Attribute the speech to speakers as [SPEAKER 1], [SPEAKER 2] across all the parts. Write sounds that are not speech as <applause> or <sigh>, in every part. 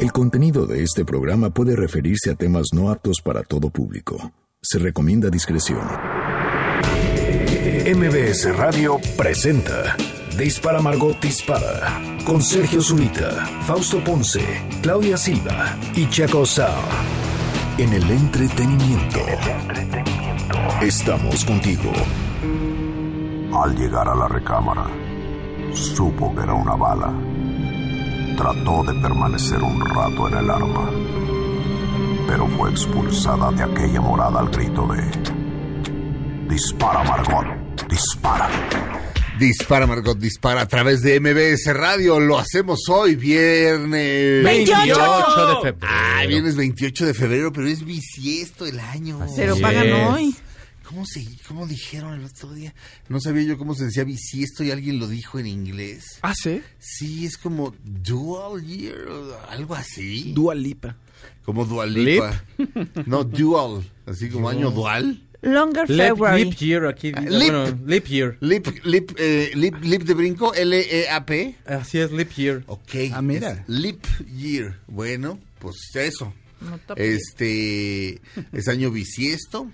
[SPEAKER 1] El contenido de este programa puede referirse a temas no aptos para todo público. Se recomienda discreción.
[SPEAKER 2] MBS Radio presenta Dispara Margot Dispara con Sergio Zurita, Fausto Ponce, Claudia Silva y Chaco Sao. En el entretenimiento. Estamos contigo.
[SPEAKER 3] Al llegar a la recámara, supo que era una bala. Trató de permanecer un rato en el arma, pero fue expulsada de aquella morada al grito de... Dispara, Margot, dispara.
[SPEAKER 4] Dispara, Margot, dispara a través de MBS Radio. Lo hacemos hoy, viernes.
[SPEAKER 5] 28 de febrero.
[SPEAKER 4] Ah, viernes 28 de febrero, pero es bisiesto el año.
[SPEAKER 5] Pero
[SPEAKER 6] Así
[SPEAKER 5] pagan
[SPEAKER 6] es.
[SPEAKER 5] hoy.
[SPEAKER 4] ¿Cómo, se, ¿Cómo dijeron el otro día? No sabía yo cómo se decía bisiesto y alguien lo dijo en inglés.
[SPEAKER 6] Ah, sí.
[SPEAKER 4] Sí, es como dual year, o algo así.
[SPEAKER 6] Dua Lipa.
[SPEAKER 4] como dual lipa. No, dual, así como año dual.
[SPEAKER 5] Longer
[SPEAKER 6] Lip,
[SPEAKER 5] February.
[SPEAKER 6] lip year aquí.
[SPEAKER 4] Ah,
[SPEAKER 6] bueno,
[SPEAKER 4] lip.
[SPEAKER 6] lip year.
[SPEAKER 4] Lip, lip, eh, lip, lip de brinco, L-E-A-P.
[SPEAKER 6] Así es, lip year.
[SPEAKER 4] Ok.
[SPEAKER 6] Ah, mira.
[SPEAKER 4] es Leap Year. Bueno, pues eso.
[SPEAKER 5] No.
[SPEAKER 4] Este es año bisiesto.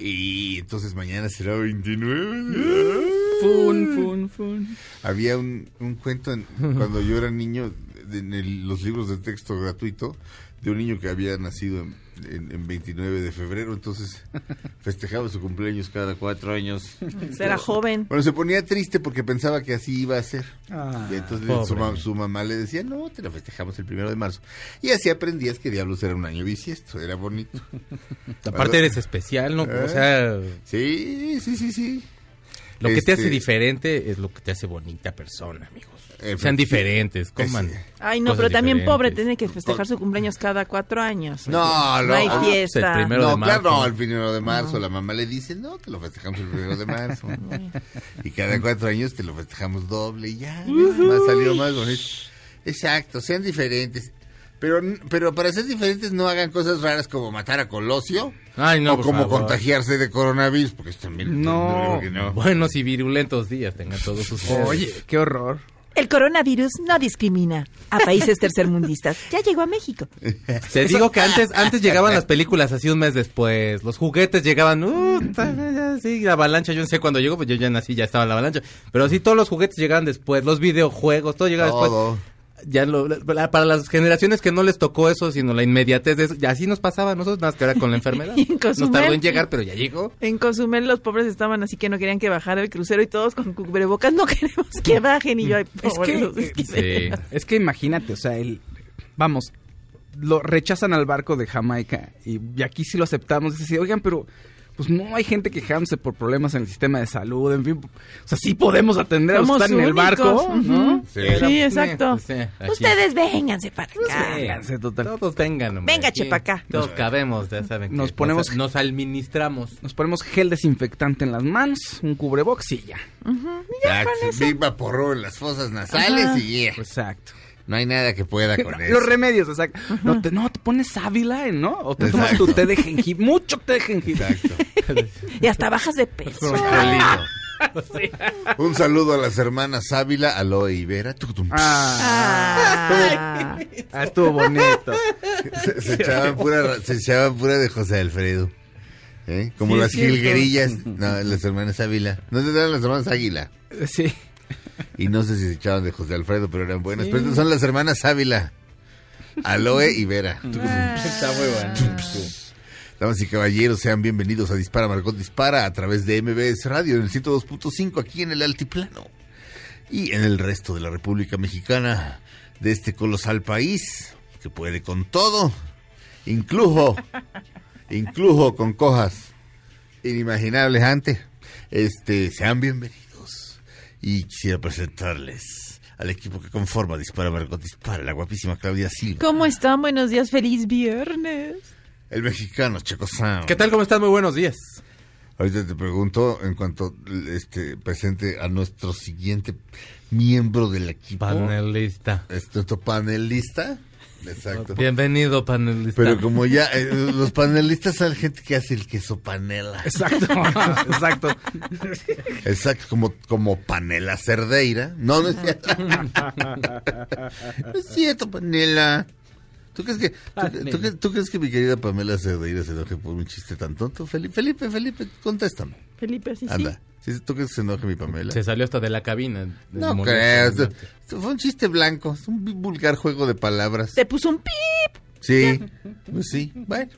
[SPEAKER 4] Y entonces mañana será 29.
[SPEAKER 6] Fun, fun, fun.
[SPEAKER 4] Había un, un cuento en- <laughs> cuando yo era niño, en el- los libros de texto gratuito, de un niño que había nacido en, en- en 29 de febrero. Entonces <laughs> festejaba su cumpleaños cada cuatro años.
[SPEAKER 5] Será joven.
[SPEAKER 4] Bueno, se ponía triste porque pensaba que así iba a ser.
[SPEAKER 6] Ah,
[SPEAKER 4] y entonces su, ma- su mamá le decía, no, te lo festejamos el primero de marzo. Y así aprendías que diablos era un año bisiesto, era bonito. <laughs>
[SPEAKER 6] Aparte eres especial, ¿no?
[SPEAKER 4] ¿Eh?
[SPEAKER 6] O sea,
[SPEAKER 4] Sí, sí, sí, sí.
[SPEAKER 6] lo que te hace
[SPEAKER 4] Este-
[SPEAKER 6] diferente es lo que te hace bonita persona, amigos.
[SPEAKER 4] Eh,
[SPEAKER 6] Sean diferentes, coman.
[SPEAKER 4] Sí.
[SPEAKER 5] Ay, no, pero también
[SPEAKER 6] diferentes.
[SPEAKER 5] pobre tiene que festejar su cumpleaños cada cuatro años.
[SPEAKER 4] No,
[SPEAKER 5] No hay
[SPEAKER 4] no.
[SPEAKER 5] fiesta.
[SPEAKER 6] el primero
[SPEAKER 4] no,
[SPEAKER 6] de marzo.
[SPEAKER 4] claro, no, el primero de marzo la mamá le dice, no, te lo festejamos el primero de marzo. <laughs> y cada cuatro años te lo festejamos doble y ya, más salió más bonito. Exacto, sean diferentes. Pero, pero para ser diferentes no hagan cosas raras como matar a Colosio
[SPEAKER 6] Ay, no,
[SPEAKER 4] o como
[SPEAKER 6] favor.
[SPEAKER 4] contagiarse de coronavirus, porque eso también
[SPEAKER 6] No.
[SPEAKER 4] no.
[SPEAKER 6] Buenos y virulentos días tengan todos ustedes.
[SPEAKER 7] Oye, qué horror.
[SPEAKER 5] El coronavirus no discrimina a países tercermundistas. Ya llegó a México. <laughs>
[SPEAKER 6] Te digo que antes antes llegaban las películas así un mes después. Los juguetes llegaban, uh, sí, la avalancha, yo no sé cuándo llegó, pues yo ya nací, ya estaba la avalancha. Pero sí, todos los juguetes llegaban después, los videojuegos, todo llegaba
[SPEAKER 4] Todo.
[SPEAKER 6] después. Ya lo- la- para las generaciones que no les tocó eso, sino la inmediatez de eso, ya así nos pasaba a nosotros, nada más que ahora con la <laughs> enfermedad.
[SPEAKER 5] Y en
[SPEAKER 6] Nos tardó
[SPEAKER 5] Cozumel.
[SPEAKER 6] en llegar, pero ya llegó.
[SPEAKER 5] En Cozumel los pobres estaban así que no querían que bajara el crucero y todos con cubrebocas no queremos que <laughs> bajen y yo ay,
[SPEAKER 7] Es
[SPEAKER 5] pobres,
[SPEAKER 7] que,
[SPEAKER 5] los- es que-
[SPEAKER 6] Sí.
[SPEAKER 7] es que imagínate, o sea, el, vamos, lo rechazan al barco de Jamaica y, y aquí sí lo aceptamos. Dice, oigan, pero pues no hay gente quejándose por problemas en el sistema de salud, en fin. O sea, sí podemos atender a los que están en el barco.
[SPEAKER 4] Sí.
[SPEAKER 5] Sí, exacto.
[SPEAKER 6] sí.
[SPEAKER 5] Ustedes vénganse para
[SPEAKER 7] Pues
[SPEAKER 5] acá.
[SPEAKER 7] Vénganse, total.
[SPEAKER 6] Todos vengan, hombre.
[SPEAKER 5] Venga, chepa acá.
[SPEAKER 6] Todos cabemos, ya saben. que
[SPEAKER 7] Nos ponemos-
[SPEAKER 6] Nos, nos administramos.
[SPEAKER 7] Nos ponemos gel desinfectante en las manos, un cubrebox y ya.
[SPEAKER 4] Exacto. Big Vaporru en las fosas nasales y yeah.
[SPEAKER 7] Exacto.
[SPEAKER 4] No hay nada que pueda con eso.
[SPEAKER 7] Los remedios, exacto. No te, no, te pones sábila, ¿eh? ¿no? O te tomas
[SPEAKER 4] Exacto.
[SPEAKER 7] tu té de jengibre, mucho té de jengibre.
[SPEAKER 4] Exacto.
[SPEAKER 5] Y hasta bajas de peso. <laughs>
[SPEAKER 4] Un saludo a las hermanas Ávila, Aloe y Vera.
[SPEAKER 7] Ah,
[SPEAKER 5] Ah.
[SPEAKER 7] ah, estuvo bonito.
[SPEAKER 4] Se, se echaban pura, se echaban pura de José Alfredo. ¿Eh? Como
[SPEAKER 7] Sí,
[SPEAKER 4] las jilguerillas. No, las hermanas Ávila. No se eran las hermanas Águila.
[SPEAKER 7] Sí.
[SPEAKER 4] Y no sé si se echaban de José Alfredo, pero eran buenas. Pero estas son las hermanas Ávila. Aloe y Vera.
[SPEAKER 6] Está muy bueno.
[SPEAKER 4] Damas y caballeros, sean bienvenidos a Dispara Margot Dispara a través de MBS Radio en el 102.5 aquí en el Altiplano y en el resto de la República Mexicana de este colosal país que puede con todo, incluso, incluso con cojas inimaginables antes. Este, sean bienvenidos y quisiera presentarles al equipo que conforma Dispara Margot Dispara, la guapísima Claudia Silva,
[SPEAKER 5] ¿Cómo están? Buenos días, feliz viernes.
[SPEAKER 4] el mexicano Checo Sound.
[SPEAKER 6] ¿Qué tal? ¿Cómo están? Muy buenos días.
[SPEAKER 4] Ahorita te pregunto en cuanto este presente a nuestro siguiente miembro del equipo.
[SPEAKER 6] Panelista.
[SPEAKER 4] Es nuestro panelista. Exacto.
[SPEAKER 6] Bienvenido, panelista.
[SPEAKER 4] Pero como ya eh, los panelistas son gente que hace el queso panela.
[SPEAKER 7] Exacto. <laughs> Exacto.
[SPEAKER 4] Exacto, como, como panela cerdeira. No, no es <laughs> cierto. no es cierto, panela. ¿Tú crees que, tú,
[SPEAKER 7] Ah,
[SPEAKER 4] tú tú crees que mi querida Pamela Cerdeira se enoje por un chiste tan tonto? Felipe, Felipe, Felipe, contéstame.
[SPEAKER 5] Felipe, sí,
[SPEAKER 4] Anda. ¿Sí, ¿Tú crees que se enoje mi Pamela?
[SPEAKER 6] Se salió hasta de la cabina.
[SPEAKER 4] No creas. Fue un chiste blanco. Es un vulgar juego de palabras.
[SPEAKER 5] sí. Te puso un pip.
[SPEAKER 4] Sí. Pues sí. Bueno.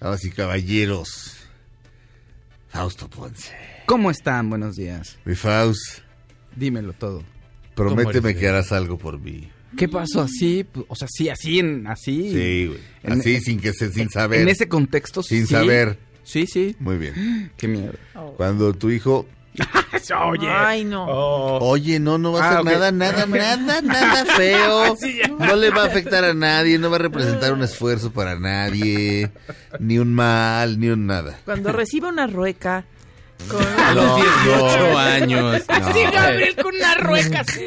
[SPEAKER 4] Damas y caballeros. Fausto Ponce.
[SPEAKER 7] ¿Cómo están? Buenos días.
[SPEAKER 4] Mi Faust,
[SPEAKER 7] Dímelo todo.
[SPEAKER 4] prométeme que harás algo por mí.
[SPEAKER 7] ¿Qué pasó así? Pues, O sea, sí, así, en, así.
[SPEAKER 4] Sí, güey.
[SPEAKER 7] En-
[SPEAKER 4] Así, sin que se, sin saber.
[SPEAKER 7] En ese contexto,
[SPEAKER 4] Sin
[SPEAKER 7] sí.
[SPEAKER 4] saber.
[SPEAKER 7] Sí, sí.
[SPEAKER 4] Muy bien. <gasps>
[SPEAKER 7] Qué miedo.
[SPEAKER 4] Cuando tu hijo <laughs>
[SPEAKER 7] Oye.
[SPEAKER 5] Ay, no.
[SPEAKER 4] Oye, no, no va a
[SPEAKER 7] Ah,
[SPEAKER 4] hacer
[SPEAKER 7] ok.
[SPEAKER 4] nada, nada, <laughs> nada, nada feo. No le va a afectar a nadie, no va a representar un esfuerzo para nadie, ni un mal, ni un nada.
[SPEAKER 5] Cuando reciba una rueca con...
[SPEAKER 6] A los 18 años. <laughs>
[SPEAKER 7] Sí, Gabriel con una rueca así.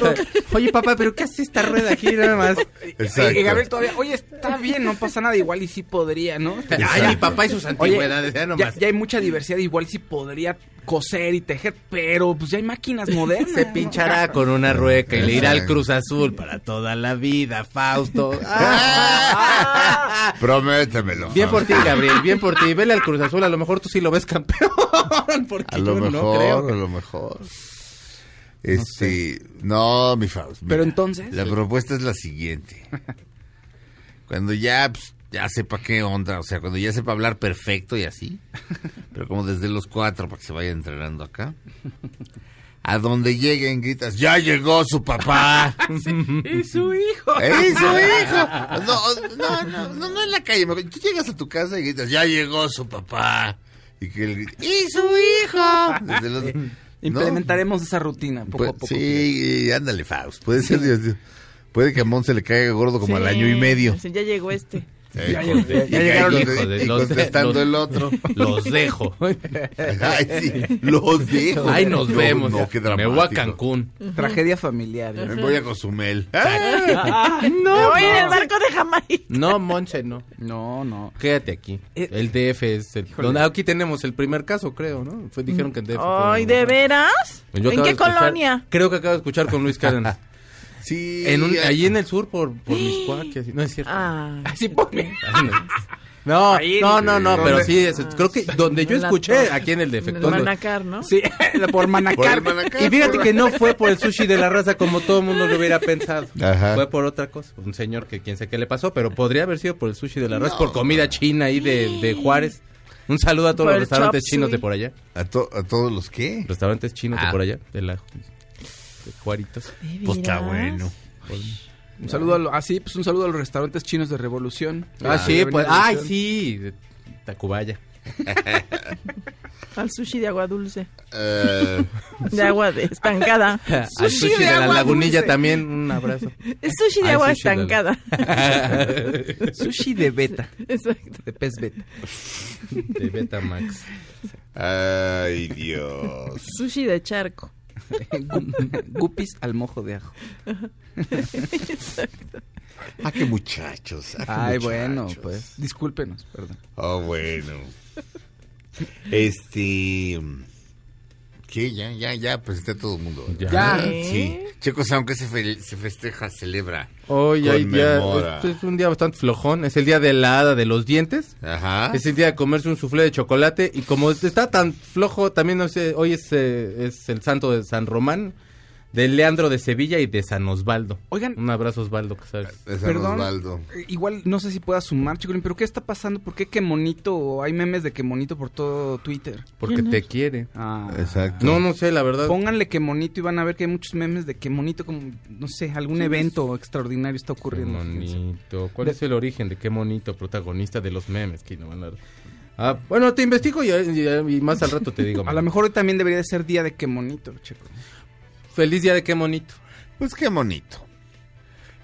[SPEAKER 7] <laughs>
[SPEAKER 6] Oye, papá, ¿pero qué hace esta rueda aquí nada más?
[SPEAKER 4] Exacto.
[SPEAKER 7] Y Gabriel todavía, oye, está bien, no pasa nada, igual y sí podría, ¿no?
[SPEAKER 6] Ay, mi papá y sus antigüedades, ya
[SPEAKER 7] ya,
[SPEAKER 6] nomás.
[SPEAKER 7] ya hay mucha diversidad, igual sí podría coser y tejer, pero pues ya hay máquinas modernas.
[SPEAKER 6] Se pinchará con una rueca y le irá al. Cruz Azul para toda la vida, Fausto. <laughs>
[SPEAKER 4] Prométemelo.
[SPEAKER 6] Bien por ti, Gabriel, bien por ti. Vele al Cruz Azul, a lo mejor tú sí lo ves campeón. Porque
[SPEAKER 4] A lo
[SPEAKER 6] yo
[SPEAKER 4] mejor,
[SPEAKER 6] no creo.
[SPEAKER 4] a lo mejor. Este, no, mi Faust.
[SPEAKER 7] Pero entonces-
[SPEAKER 4] La propuesta es la siguiente. <laughs> Cuando ya, pues, ya sepa qué onda, o sea, cuando ya sepa hablar perfecto y así, <laughs> pero como desde los cuatro para que se vaya entrenando acá. A donde lleguen gritas, ya llegó su papá. <laughs>
[SPEAKER 7] Y su hijo.
[SPEAKER 4] ¡Ey, su hijo! No, no, no, no, no en la calle. Tú llegas a tu casa y gritas, ya llegó su papá. Y que él grita, ¡y su hijo! Desde los- ¿no?
[SPEAKER 7] Implementaremos esa rutina poco
[SPEAKER 4] Pues,
[SPEAKER 7] a poco.
[SPEAKER 4] sí, ándale, Faust. Puede ser, Dios, Dios. puede que a Mon se le caiga gordo como al año y medio.
[SPEAKER 5] Sí, Ya llegó este.
[SPEAKER 4] Eh,
[SPEAKER 7] Ya
[SPEAKER 4] con-
[SPEAKER 7] llegaron,
[SPEAKER 6] de-
[SPEAKER 4] y
[SPEAKER 6] los
[SPEAKER 4] contestando
[SPEAKER 6] los-
[SPEAKER 4] el otro. <laughs>
[SPEAKER 6] Los dejo. <laughs>
[SPEAKER 4] Ay, sí, los dejo.
[SPEAKER 6] Ahí nos
[SPEAKER 4] No,
[SPEAKER 6] vemos.
[SPEAKER 4] No, qué
[SPEAKER 6] Me voy a. Cancún.
[SPEAKER 7] Tragedia familiar. ¿eh?
[SPEAKER 4] Me voy a Cozumel. <laughs>
[SPEAKER 5] Me voy en el barco de Jamaica.
[SPEAKER 6] No, Monche, no.
[SPEAKER 7] No, no.
[SPEAKER 6] Quédate aquí.
[SPEAKER 7] Eh,
[SPEAKER 6] El DF es el... donde aquí tenemos el primer caso, creo, ¿no? Fue, dijeron que el DF
[SPEAKER 5] Ay. ¿de veras? ¿En qué
[SPEAKER 6] escuchar-
[SPEAKER 5] colonia?
[SPEAKER 6] Creo que acabo de escuchar con Luis Cárdenas.
[SPEAKER 4] Sí.
[SPEAKER 6] en un, allí en el sur, por, por Miscuac. No es cierto.
[SPEAKER 5] Ah,
[SPEAKER 7] Así ponme.
[SPEAKER 6] No,
[SPEAKER 7] Ahí,
[SPEAKER 6] no, no, no,
[SPEAKER 7] ¿dónde?
[SPEAKER 6] pero sí, es- creo que donde yo escuché, aquí en el
[SPEAKER 5] en el
[SPEAKER 6] defectuoso.
[SPEAKER 5] Manacar, ¿no?
[SPEAKER 7] Sí, por
[SPEAKER 4] Por
[SPEAKER 7] Manacar.
[SPEAKER 4] el Manacar,
[SPEAKER 6] Y fíjate
[SPEAKER 4] por-
[SPEAKER 6] que no fue por el sushi de la raza como todo el mundo lo hubiera pensado.
[SPEAKER 4] Ajá.
[SPEAKER 6] Fue por otra cosa. Un señor que quién sé qué le pasó, pero podría haber sido por el sushi de la raza,
[SPEAKER 4] No.
[SPEAKER 6] por comida china ahí de, de Juárez. Un saludo a todos
[SPEAKER 5] Por
[SPEAKER 6] los restaurantes chinos de por allá.
[SPEAKER 4] ¿A, to- ¿A todos los qué?
[SPEAKER 6] Restaurantes chinos
[SPEAKER 4] Ah.
[SPEAKER 6] de por allá, de la de Juaritos.
[SPEAKER 5] ¿De
[SPEAKER 4] Pues está bueno.
[SPEAKER 7] Un saludo a lo- así, pues un saludo a los restaurantes chinos de Revolución.
[SPEAKER 6] Ah, sí, pues, ay, sí, de Tacubaya. <laughs>
[SPEAKER 5] Al sushi de agua dulce.
[SPEAKER 4] Eh,
[SPEAKER 5] De agua de estancada. <laughs>
[SPEAKER 6] Al
[SPEAKER 7] Sushi
[SPEAKER 6] sushi
[SPEAKER 7] de
[SPEAKER 6] de la
[SPEAKER 7] agua
[SPEAKER 6] lagunilla
[SPEAKER 7] dulce.
[SPEAKER 6] también, un abrazo.
[SPEAKER 5] Es sushi de
[SPEAKER 6] Ay,
[SPEAKER 5] agua
[SPEAKER 6] sushi de la-
[SPEAKER 5] estancada. <laughs>
[SPEAKER 7] Sushi de beta,
[SPEAKER 5] Exacto.
[SPEAKER 7] de pez beta.
[SPEAKER 6] De Betamax.
[SPEAKER 4] ay, Dios.
[SPEAKER 5] Sushi de charco.
[SPEAKER 7] Gu- <laughs> Guppies al mojo de ajo.
[SPEAKER 4] Ah, qué muchachos. ah, qué
[SPEAKER 7] Ay,
[SPEAKER 4] muchachos.
[SPEAKER 7] bueno, pues. Discúlpenos, perdón.
[SPEAKER 4] Oh, bueno. Este. ¿Qué? Ya, ya, ya presenté a todo el mundo.
[SPEAKER 6] Ya.
[SPEAKER 7] Ya.
[SPEAKER 4] Sí. Chicos, aunque se, fe- se festeja, celebra.
[SPEAKER 6] Hoy hay día, este es un día bastante flojón, es el día de la hada de los dientes.
[SPEAKER 4] Ajá.
[SPEAKER 6] Es el día de comerse un soufflé de chocolate y como está tan flojo, también no sé, hoy es, eh, es el santo de San Román, de Leandro de Sevilla y de San Osvaldo.
[SPEAKER 7] Oigan.
[SPEAKER 6] Un abrazo Osvaldo, que sabes.
[SPEAKER 4] De San
[SPEAKER 7] Perdón.
[SPEAKER 4] Osvaldo.
[SPEAKER 7] Eh, Igual no sé si pueda sumar, Chicolín, pero ¿qué está pasando? ¿Por qué qué monito? Hay memes de que monito por todo Twitter.
[SPEAKER 6] Porque
[SPEAKER 5] ¿Quién
[SPEAKER 6] te quiere.
[SPEAKER 7] Ah.
[SPEAKER 4] Exacto.
[SPEAKER 6] No, no sé, la verdad.
[SPEAKER 7] Pónganle que monito y van a ver que hay muchos memes de que monito, como, no sé, algún evento extraordinario está
[SPEAKER 6] Qué
[SPEAKER 7] ocurriendo. fíjense.
[SPEAKER 6] monito. ¿Cuál
[SPEAKER 7] De-
[SPEAKER 6] es el origen de qué monito protagonista de los memes? Que no van a- Ah, bueno, te investigo y, y- y más al rato te digo. <laughs>
[SPEAKER 7] A lo mejor hoy también debería de ser día de que monito.
[SPEAKER 6] Feliz día de qué monito.
[SPEAKER 4] Pues qué bonito.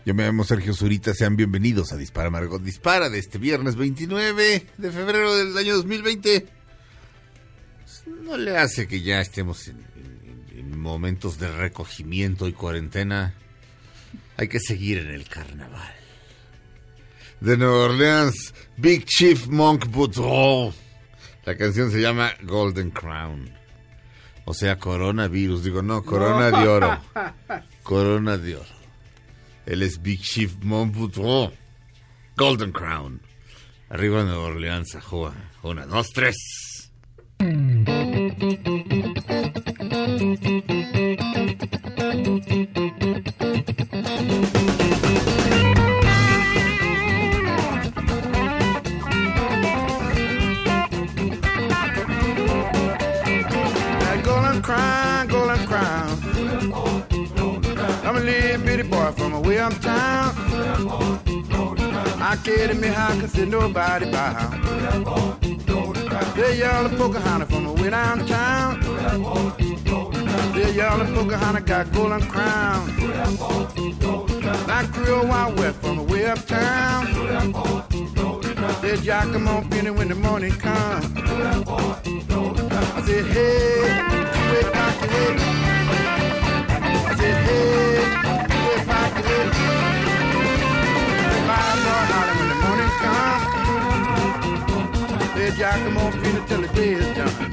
[SPEAKER 4] Yo me llamo Sergio Zurita, sean bienvenidos a Dispara Margot Dispara de este viernes 29 de febrero del año 2020. No le hace que ya estemos en, en- en momentos de recogimiento y cuarentena. Hay que seguir en el carnaval. De Nueva Orleans, Big Chief Monk Boudreaux. La canción se llama Golden Crown. O sea, coronavirus. Digo, no, corona de oro. <laughs> Corona de oro. Él es Big Chief Monk Boudreaux. Golden Crown. Arriba Nueva Orleans, Joa. Una, dos, tres.
[SPEAKER 8] From away uptown. I carry me high cause there's nobody bow. The yellow Pocahontas from away downtown. The yellow Pocahontas got golden crown. That Creole Wild West from away uptown. The Giacomo Penny when the morning comes. I said, hey, back the head. I said, hey, Penny till the day is done.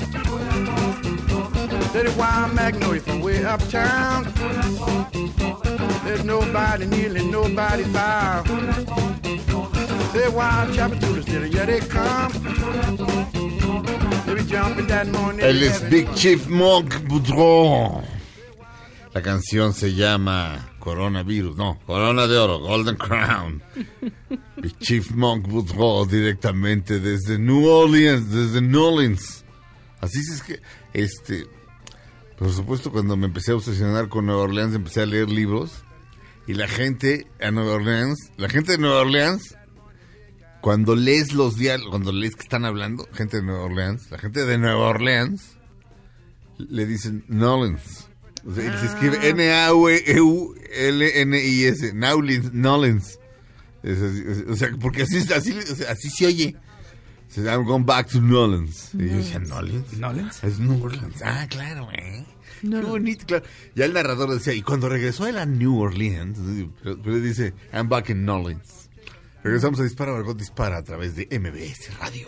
[SPEAKER 8] The wild magnolia from way uptown. There's nobody kneeling, nobody bow. Say wild chapel to the city, yeah they come. They be jumping that morning.
[SPEAKER 4] Él es Big Chief Monk Boudreau. La canción se llama Coronavirus, no, Corona de Oro, Golden Crown. <laughs> Big Chief Monk Boudreau directamente desde New Orleans, desde New Orleans. Así es que, este, por supuesto, cuando me empecé a obsesionar con Nueva Orleans, empecé a leer libros. Y la gente a Nueva Orleans, la gente de Nueva Orleans, cuando lees los diálogos, cuando lees que están hablando, gente de Nueva Orleans, la gente de Nueva Orleans, le dicen Nolens. O sea, se escribe
[SPEAKER 5] Ah.
[SPEAKER 4] N-A-U-L-N-I-S, Nolens, Nolens. Es así, o sea, porque así, así, así se oye. Se llama I'm going back to Nolens. Y yo decía, ¿Nolens?
[SPEAKER 7] ¿Nolens?
[SPEAKER 4] Es New Orleans. Ah, claro, ¿eh? Qué
[SPEAKER 5] No,
[SPEAKER 4] bonito, claro. Ya el narrador decía, y cuando regresó él a New Orleans, pero, pero dice, I'm back in Nolens. Regresamos a Dispara, Margot Dispara a través de MBS Radio.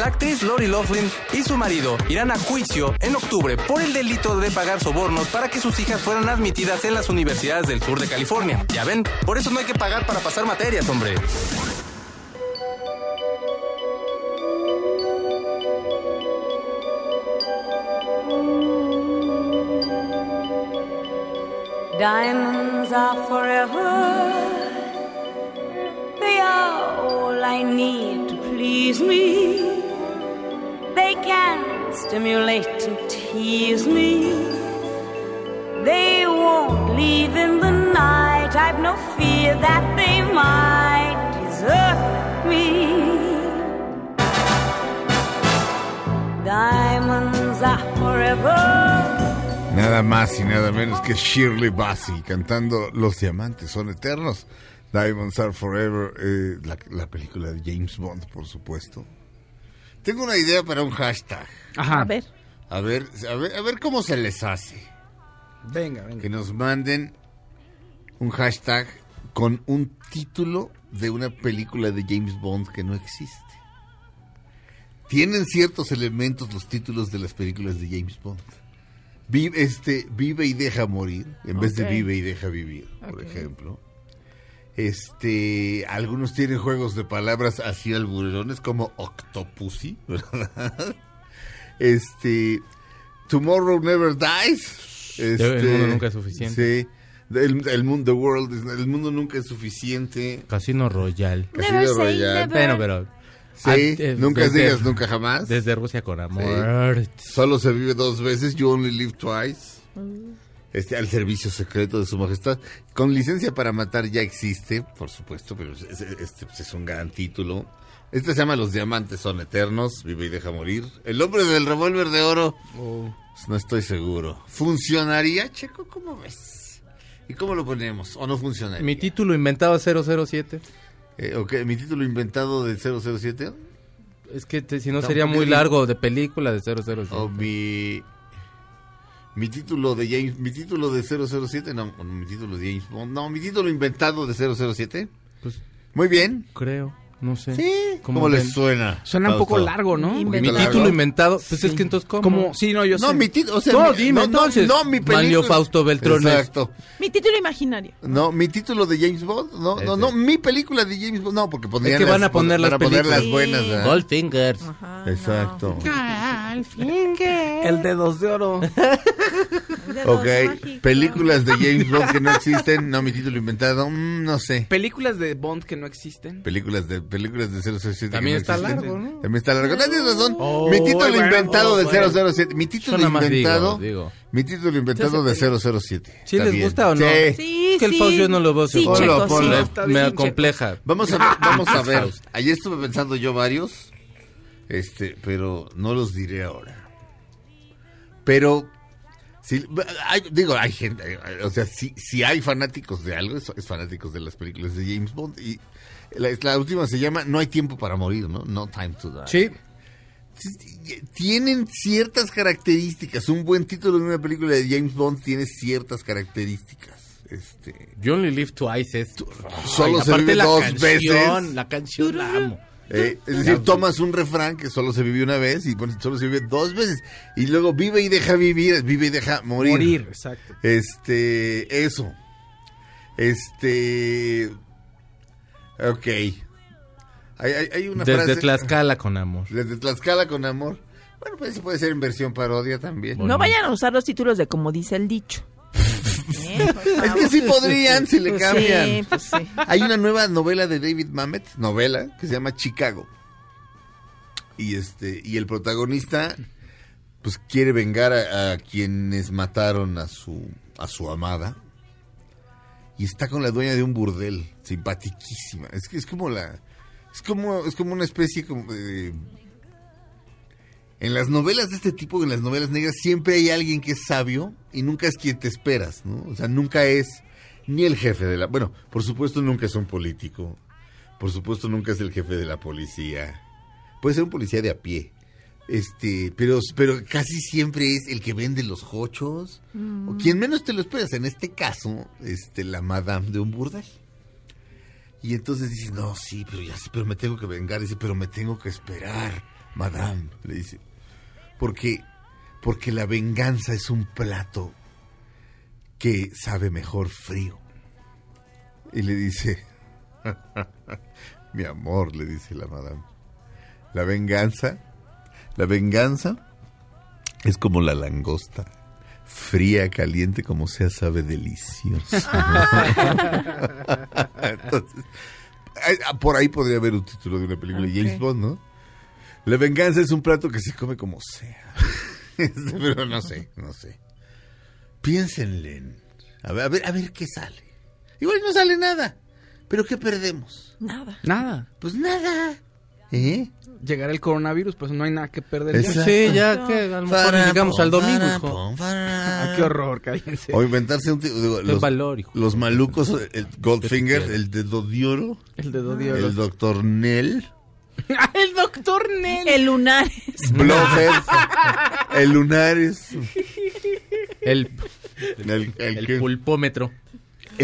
[SPEAKER 6] La actriz Lori Loughlin y su marido irán a juicio en octubre por el delito de pagar sobornos para que sus hijas fueran admitidas en las universidades del sur de California. Ya ven, por eso no hay que pagar para pasar materias, hombre.
[SPEAKER 9] Diamonds are forever. They are all I need to please me. They can stimulate and tease me. They won't leave in the night. I've no fear that they might desert me. Diamonds are forever.
[SPEAKER 4] Nada más y nada menos que Shirley Bassey cantando Los diamantes son eternos. Diamonds Are Forever, eh, la, la película de James Bond, por supuesto. Tengo una idea para un hashtag.
[SPEAKER 7] Ajá.
[SPEAKER 5] A ver.
[SPEAKER 4] A ver, a ver, a ver cómo se les hace.
[SPEAKER 7] Venga, venga.
[SPEAKER 4] Que nos manden un hashtag con un título de una película de James Bond que no existe. Tienen ciertos elementos los títulos de las películas de James Bond. Vive, este, vive y deja morir, en vez de vive y deja vivir, por ejemplo. Este, algunos tienen juegos de palabras así alburerones como Octopussy, <laughs> ¿verdad? Este, Tomorrow Never Dies. Este,
[SPEAKER 6] El mundo nunca es suficiente.
[SPEAKER 4] Sí. El, el mundo, the world, is- el mundo nunca es suficiente.
[SPEAKER 6] Casino Royal.
[SPEAKER 4] Casino
[SPEAKER 5] Never say never.
[SPEAKER 6] Bueno, pero...
[SPEAKER 4] Sí, nunca
[SPEAKER 6] desde-
[SPEAKER 4] digas nunca jamás.
[SPEAKER 6] Desde Rusia con amor.
[SPEAKER 4] Solo se vive dos veces, you only live twice. Este, al servicio secreto de su majestad. Con licencia para matar ya existe, por supuesto, pero es, es- este, pues, es un gran título. Este se llama Los diamantes son eternos, vive y deja morir. El hombre del revólver de oro, pues, no estoy seguro. ¿Funcionaría, Checo? ¿Cómo ves? ¿Y cómo lo ponemos? ¿O no funcionaría?
[SPEAKER 6] Mi título inventado 007.
[SPEAKER 4] Eh, ok, mi título inventado de 007.
[SPEAKER 6] Es que te- si no sería muy largo de película de 007.
[SPEAKER 4] O mi... Mi título de James... Mi título de 007, no, no, mi título de James Bond. No, mi título inventado de 007.
[SPEAKER 6] Pues
[SPEAKER 4] Muy bien.
[SPEAKER 6] creo, no sé.
[SPEAKER 4] Sí.
[SPEAKER 6] ¿Cómo
[SPEAKER 4] ¿Cómo les suena?
[SPEAKER 7] Suena un poco largo, ¿no?
[SPEAKER 5] Mi
[SPEAKER 6] título inventado, pues es que entonces ¿cómo?
[SPEAKER 7] Como, sí, no, yo
[SPEAKER 4] No,
[SPEAKER 7] sé.
[SPEAKER 4] mi título, o sea,
[SPEAKER 6] No,
[SPEAKER 4] mi-
[SPEAKER 6] dime, entonces.
[SPEAKER 4] No, mi película.
[SPEAKER 6] Manlio Fausto Beltrones.
[SPEAKER 4] Exacto.
[SPEAKER 5] Mi título imaginario.
[SPEAKER 4] No, mi título de James Bond, no, no,
[SPEAKER 6] Ese.
[SPEAKER 4] no, mi película de James Bond, no, porque pondrían
[SPEAKER 6] que van
[SPEAKER 4] las-
[SPEAKER 6] a poner las
[SPEAKER 4] van a poner
[SPEAKER 6] películas.
[SPEAKER 4] las buenas.
[SPEAKER 6] Goldfingers.
[SPEAKER 5] Ajá,
[SPEAKER 4] Exacto.
[SPEAKER 7] El dedos de oro. <laughs>
[SPEAKER 5] no.
[SPEAKER 4] Ok, películas de James Bond que no existen, no, mi título inventado, mm, no sé.
[SPEAKER 7] Películas de Bond que no existen.
[SPEAKER 4] Películas de películas de 007 que
[SPEAKER 6] También
[SPEAKER 4] no
[SPEAKER 6] está
[SPEAKER 4] existen.
[SPEAKER 6] largo, ¿no?
[SPEAKER 4] También está largo. Tienes razón.
[SPEAKER 6] Oh,
[SPEAKER 4] mi título
[SPEAKER 7] bueno,
[SPEAKER 4] inventado
[SPEAKER 7] oh,
[SPEAKER 4] de
[SPEAKER 7] bueno.
[SPEAKER 4] 007. Mi título inventado.
[SPEAKER 6] digo, digo.
[SPEAKER 4] Mi título inventado de 007.
[SPEAKER 6] ¿Sí les gusta o no?
[SPEAKER 4] Sí.
[SPEAKER 5] Sí,
[SPEAKER 6] Es que el
[SPEAKER 5] sí.
[SPEAKER 6] Faust yo no lo veo
[SPEAKER 5] Sí,
[SPEAKER 4] Ponlo, ponlo.
[SPEAKER 5] sí.
[SPEAKER 6] Me acompleja.
[SPEAKER 4] Vamos a ver, vamos a ver. <laughs> Ayer estuve pensando yo varios, este, pero no los diré ahora. Pero, si, hay- digo, hay gente, o sea, si, si hay fanáticos de algo, es, es fanáticos de las películas de James Bond. Y la, la última se llama No hay tiempo para morir, ¿no? No time to die.
[SPEAKER 6] Sí,
[SPEAKER 4] Tienen ciertas características. Un buen título de una película de James Bond tiene ciertas características. Este,
[SPEAKER 6] You Only Live Twice es...
[SPEAKER 4] solo
[SPEAKER 6] Ay,
[SPEAKER 4] se vive
[SPEAKER 6] la
[SPEAKER 4] dos
[SPEAKER 6] canción,
[SPEAKER 4] veces.
[SPEAKER 6] La canción la amo.
[SPEAKER 4] Eh, es decir, tomas un refrán que solo se vive una vez y pones solo se vive dos veces. Y luego vive y deja vivir, vive y deja morir.
[SPEAKER 7] Morir, exacto.
[SPEAKER 4] Este, eso. Este. Ok. Hay, hay, hay una
[SPEAKER 6] Desde
[SPEAKER 4] frase.
[SPEAKER 6] Tlaxcala con amor. <laughs>
[SPEAKER 4] Desde Tlaxcala con amor. Bueno, pues eso puede ser en versión parodia también.
[SPEAKER 6] Bueno.
[SPEAKER 5] No vayan a usar los títulos de como dice el dicho. Eh, <laughs>
[SPEAKER 4] Es que sí podrían si le
[SPEAKER 5] Pues
[SPEAKER 4] cambian.
[SPEAKER 5] Sí, pues sí.
[SPEAKER 4] Hay una nueva novela de David Mamet, novela, que se llama Chicago. Y este, y el protagonista, pues quiere vengar a, a quienes mataron a su, a su amada. Y está con la dueña de un burdel, simpatiquísima. Es que es como la, es como, es como una especie como de, en las novelas de este tipo, en las novelas negras, siempre hay alguien que es sabio y nunca es quien te esperas, ¿no? O sea, nunca es ni el jefe de la... Bueno, por supuesto nunca es un político. Por supuesto nunca es el jefe de la policía. Puede ser un policía de a pie. Este, pero, pero casi siempre es el que vende los hochos. O quien menos te lo esperas. En este caso, este, la madame de un burdel. Y entonces dice, no, sí, pero ya pero me tengo que vengar. Dice, pero me tengo que esperar, madame. Le dice, porque, porque la venganza es un plato que sabe mejor frío. Y le dice, <laughs> mi amor, le dice la madame, la venganza, la venganza es como la langosta. Fría, caliente, como sea, sabe delicioso. <laughs> <laughs> Entonces, ah, por ahí podría haber un título de una película de James. Bond, ¿no? La venganza es un plato que se come como sea. <laughs> Este, Pero no sé, no sé. Piénsenle. A ver, a ver, a ver qué sale. Igual no sale nada. Pero ¿qué perdemos?
[SPEAKER 5] Nada.
[SPEAKER 7] Nada.
[SPEAKER 4] Pues nada. ¿Eh?
[SPEAKER 7] Llegará el coronavirus, pues no hay nada que perder.
[SPEAKER 4] Exacto.
[SPEAKER 6] Sí, ya que a lo mejor llegamos al domingo, hijo.
[SPEAKER 7] Ah, qué horror, cállense.
[SPEAKER 4] O inventarse un... digo, los,
[SPEAKER 6] valor, hijo.
[SPEAKER 4] los malucos, el Goldfinger,
[SPEAKER 6] quieres?
[SPEAKER 4] el dedo de oro,
[SPEAKER 7] El dedo de oro.
[SPEAKER 4] el Doctor Nell, <laughs>
[SPEAKER 7] el doctor Nell.
[SPEAKER 5] El lunares. <laughs>
[SPEAKER 4] El Lunares,
[SPEAKER 6] El,
[SPEAKER 4] el, el,
[SPEAKER 6] el pulpómetro.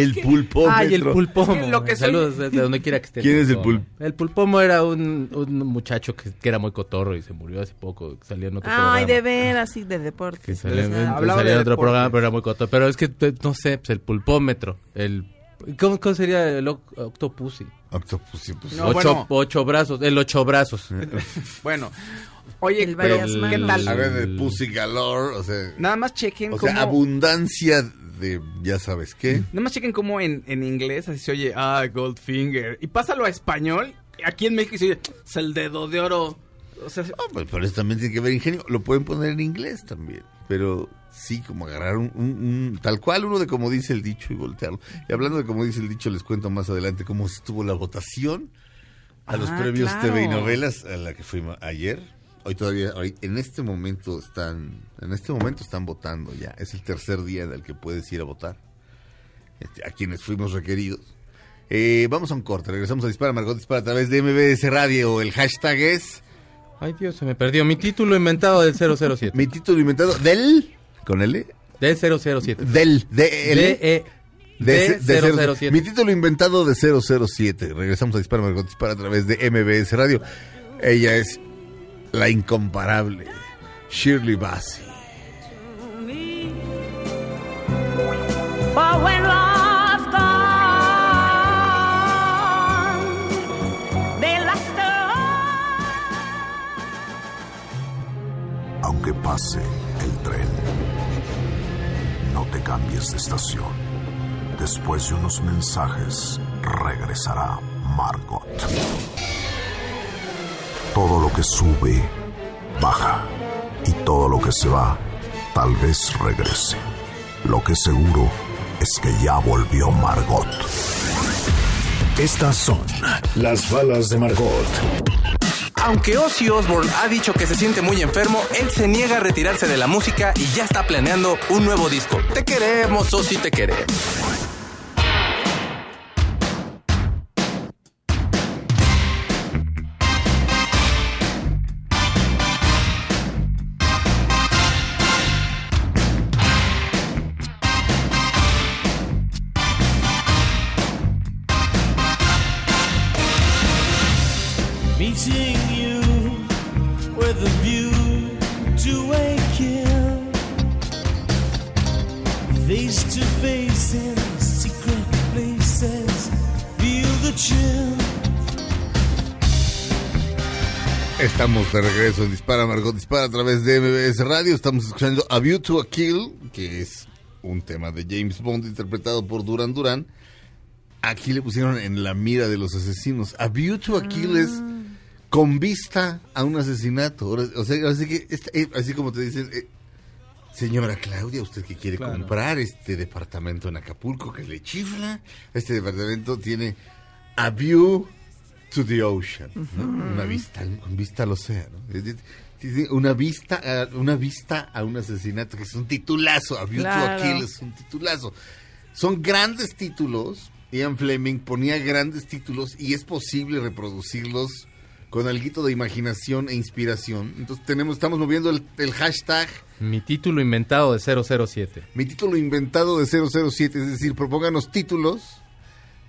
[SPEAKER 4] El pulpómetro.
[SPEAKER 6] Ay, el pulpomo.
[SPEAKER 7] Es que lo que soy-
[SPEAKER 6] Saludos desde donde quiera que esté.
[SPEAKER 4] ¿Quién es el
[SPEAKER 6] pulpomo.
[SPEAKER 4] pul-
[SPEAKER 6] El pulpomo era un, un muchacho que, que era muy cotorro y se murió hace poco. que Salía en otro programa.
[SPEAKER 5] Ay, de veras, sí, de
[SPEAKER 6] Que
[SPEAKER 5] deportes.
[SPEAKER 6] salía, en-
[SPEAKER 5] ¿verdad?
[SPEAKER 7] Hablaba
[SPEAKER 6] salía en
[SPEAKER 7] de
[SPEAKER 6] otro
[SPEAKER 7] deporte.
[SPEAKER 6] programa, pero era muy cotorro. Pero es que, no sé, pues el pulpómetro. El, ¿cómo, cómo sería el oc- octopussy?
[SPEAKER 4] Octopus, sí, pues.
[SPEAKER 7] No,
[SPEAKER 6] ocho,
[SPEAKER 7] bueno.
[SPEAKER 6] ocho brazos, el ocho brazos. <laughs> <laughs>
[SPEAKER 7] Bueno, oye,
[SPEAKER 5] El
[SPEAKER 7] pero ¿qué tal?
[SPEAKER 4] A ver, de Pussy Galore, o sea...
[SPEAKER 7] Nada más chequen
[SPEAKER 4] O
[SPEAKER 7] cómo...
[SPEAKER 4] sea, abundancia de ya sabes qué.
[SPEAKER 7] Nada más chequen cómo en, en inglés así se oye, ah, Goldfinger. Y pásalo a español. Aquí en México se oye, es el dedo de oro. O sea,
[SPEAKER 4] pues, pero eso también tiene que ver ingenio. Lo pueden poner en inglés también. Pero sí, como agarrar un, un- un- tal cual uno de como dice el dicho y voltearlo. Y hablando de como dice el dicho, les cuento más adelante cómo estuvo la votación a los
[SPEAKER 5] Ah,
[SPEAKER 4] premios
[SPEAKER 5] claro.
[SPEAKER 4] TV y novelas a la que fuimos ayer. Hoy todavía, hoy, en este momento están, en este momento están votando ya. Es el tercer día en el que puedes ir a votar. Este, a quienes fuimos requeridos. Eh, vamos a un corte, regresamos a Dispara Margot Dispara a través de MBS Radio. El hashtag es
[SPEAKER 6] Ay, Dios, se me perdió. Mi título inventado del 007.
[SPEAKER 4] mi título inventado del con L
[SPEAKER 6] Del 007.
[SPEAKER 4] del de L
[SPEAKER 6] D-E.
[SPEAKER 4] de, de cero-
[SPEAKER 6] 007.
[SPEAKER 4] Mi título inventado de 007. Regresamos a Dispara Margot Dispara a través de MBS Radio. Ella es la incomparable Shirley Bassey.
[SPEAKER 3] Aunque pase el tren, no te cambies de estación. Después de unos mensajes, regresará Margot. Todo lo que sube, baja. Y todo lo que se va, tal vez regrese. Lo que seguro es que ya volvió Margot.
[SPEAKER 1] Estas son las balas de Margot.
[SPEAKER 6] Aunque Ozzy Osbourne ha dicho que se siente muy enfermo, él se niega a retirarse de la música y ya está planeando un nuevo disco. Te queremos, Ozzy, te queremos.
[SPEAKER 4] Regreso en Dispara Margot Dispara a través de MBS Radio. Estamos escuchando A View to a Kill, que es un tema de James Bond interpretado por Duran Duran. Aquí le pusieron en la mira de los asesinos. A View to a Kill es con vista a un asesinato. Ahora- O sea, así, que, esta- eh, así como te dicen, eh, señora Claudia, usted que quiere
[SPEAKER 7] Claro.
[SPEAKER 4] comprar este departamento en Acapulco que le chifla, este departamento tiene A View to the Ocean, ¿no? una vista, con vista al océano. Una vista, a, una vista a un asesinato, que es un titulazo. A View to a
[SPEAKER 5] Claro.
[SPEAKER 4] Kill es un titulazo. Son grandes títulos. Ian Fleming ponía grandes títulos y es posible reproducirlos con algo de imaginación e inspiración. Entonces tenemos, estamos moviendo el, el hashtag
[SPEAKER 6] Mi título inventado de 007.
[SPEAKER 4] mi título inventado de 007, es decir, propónganos títulos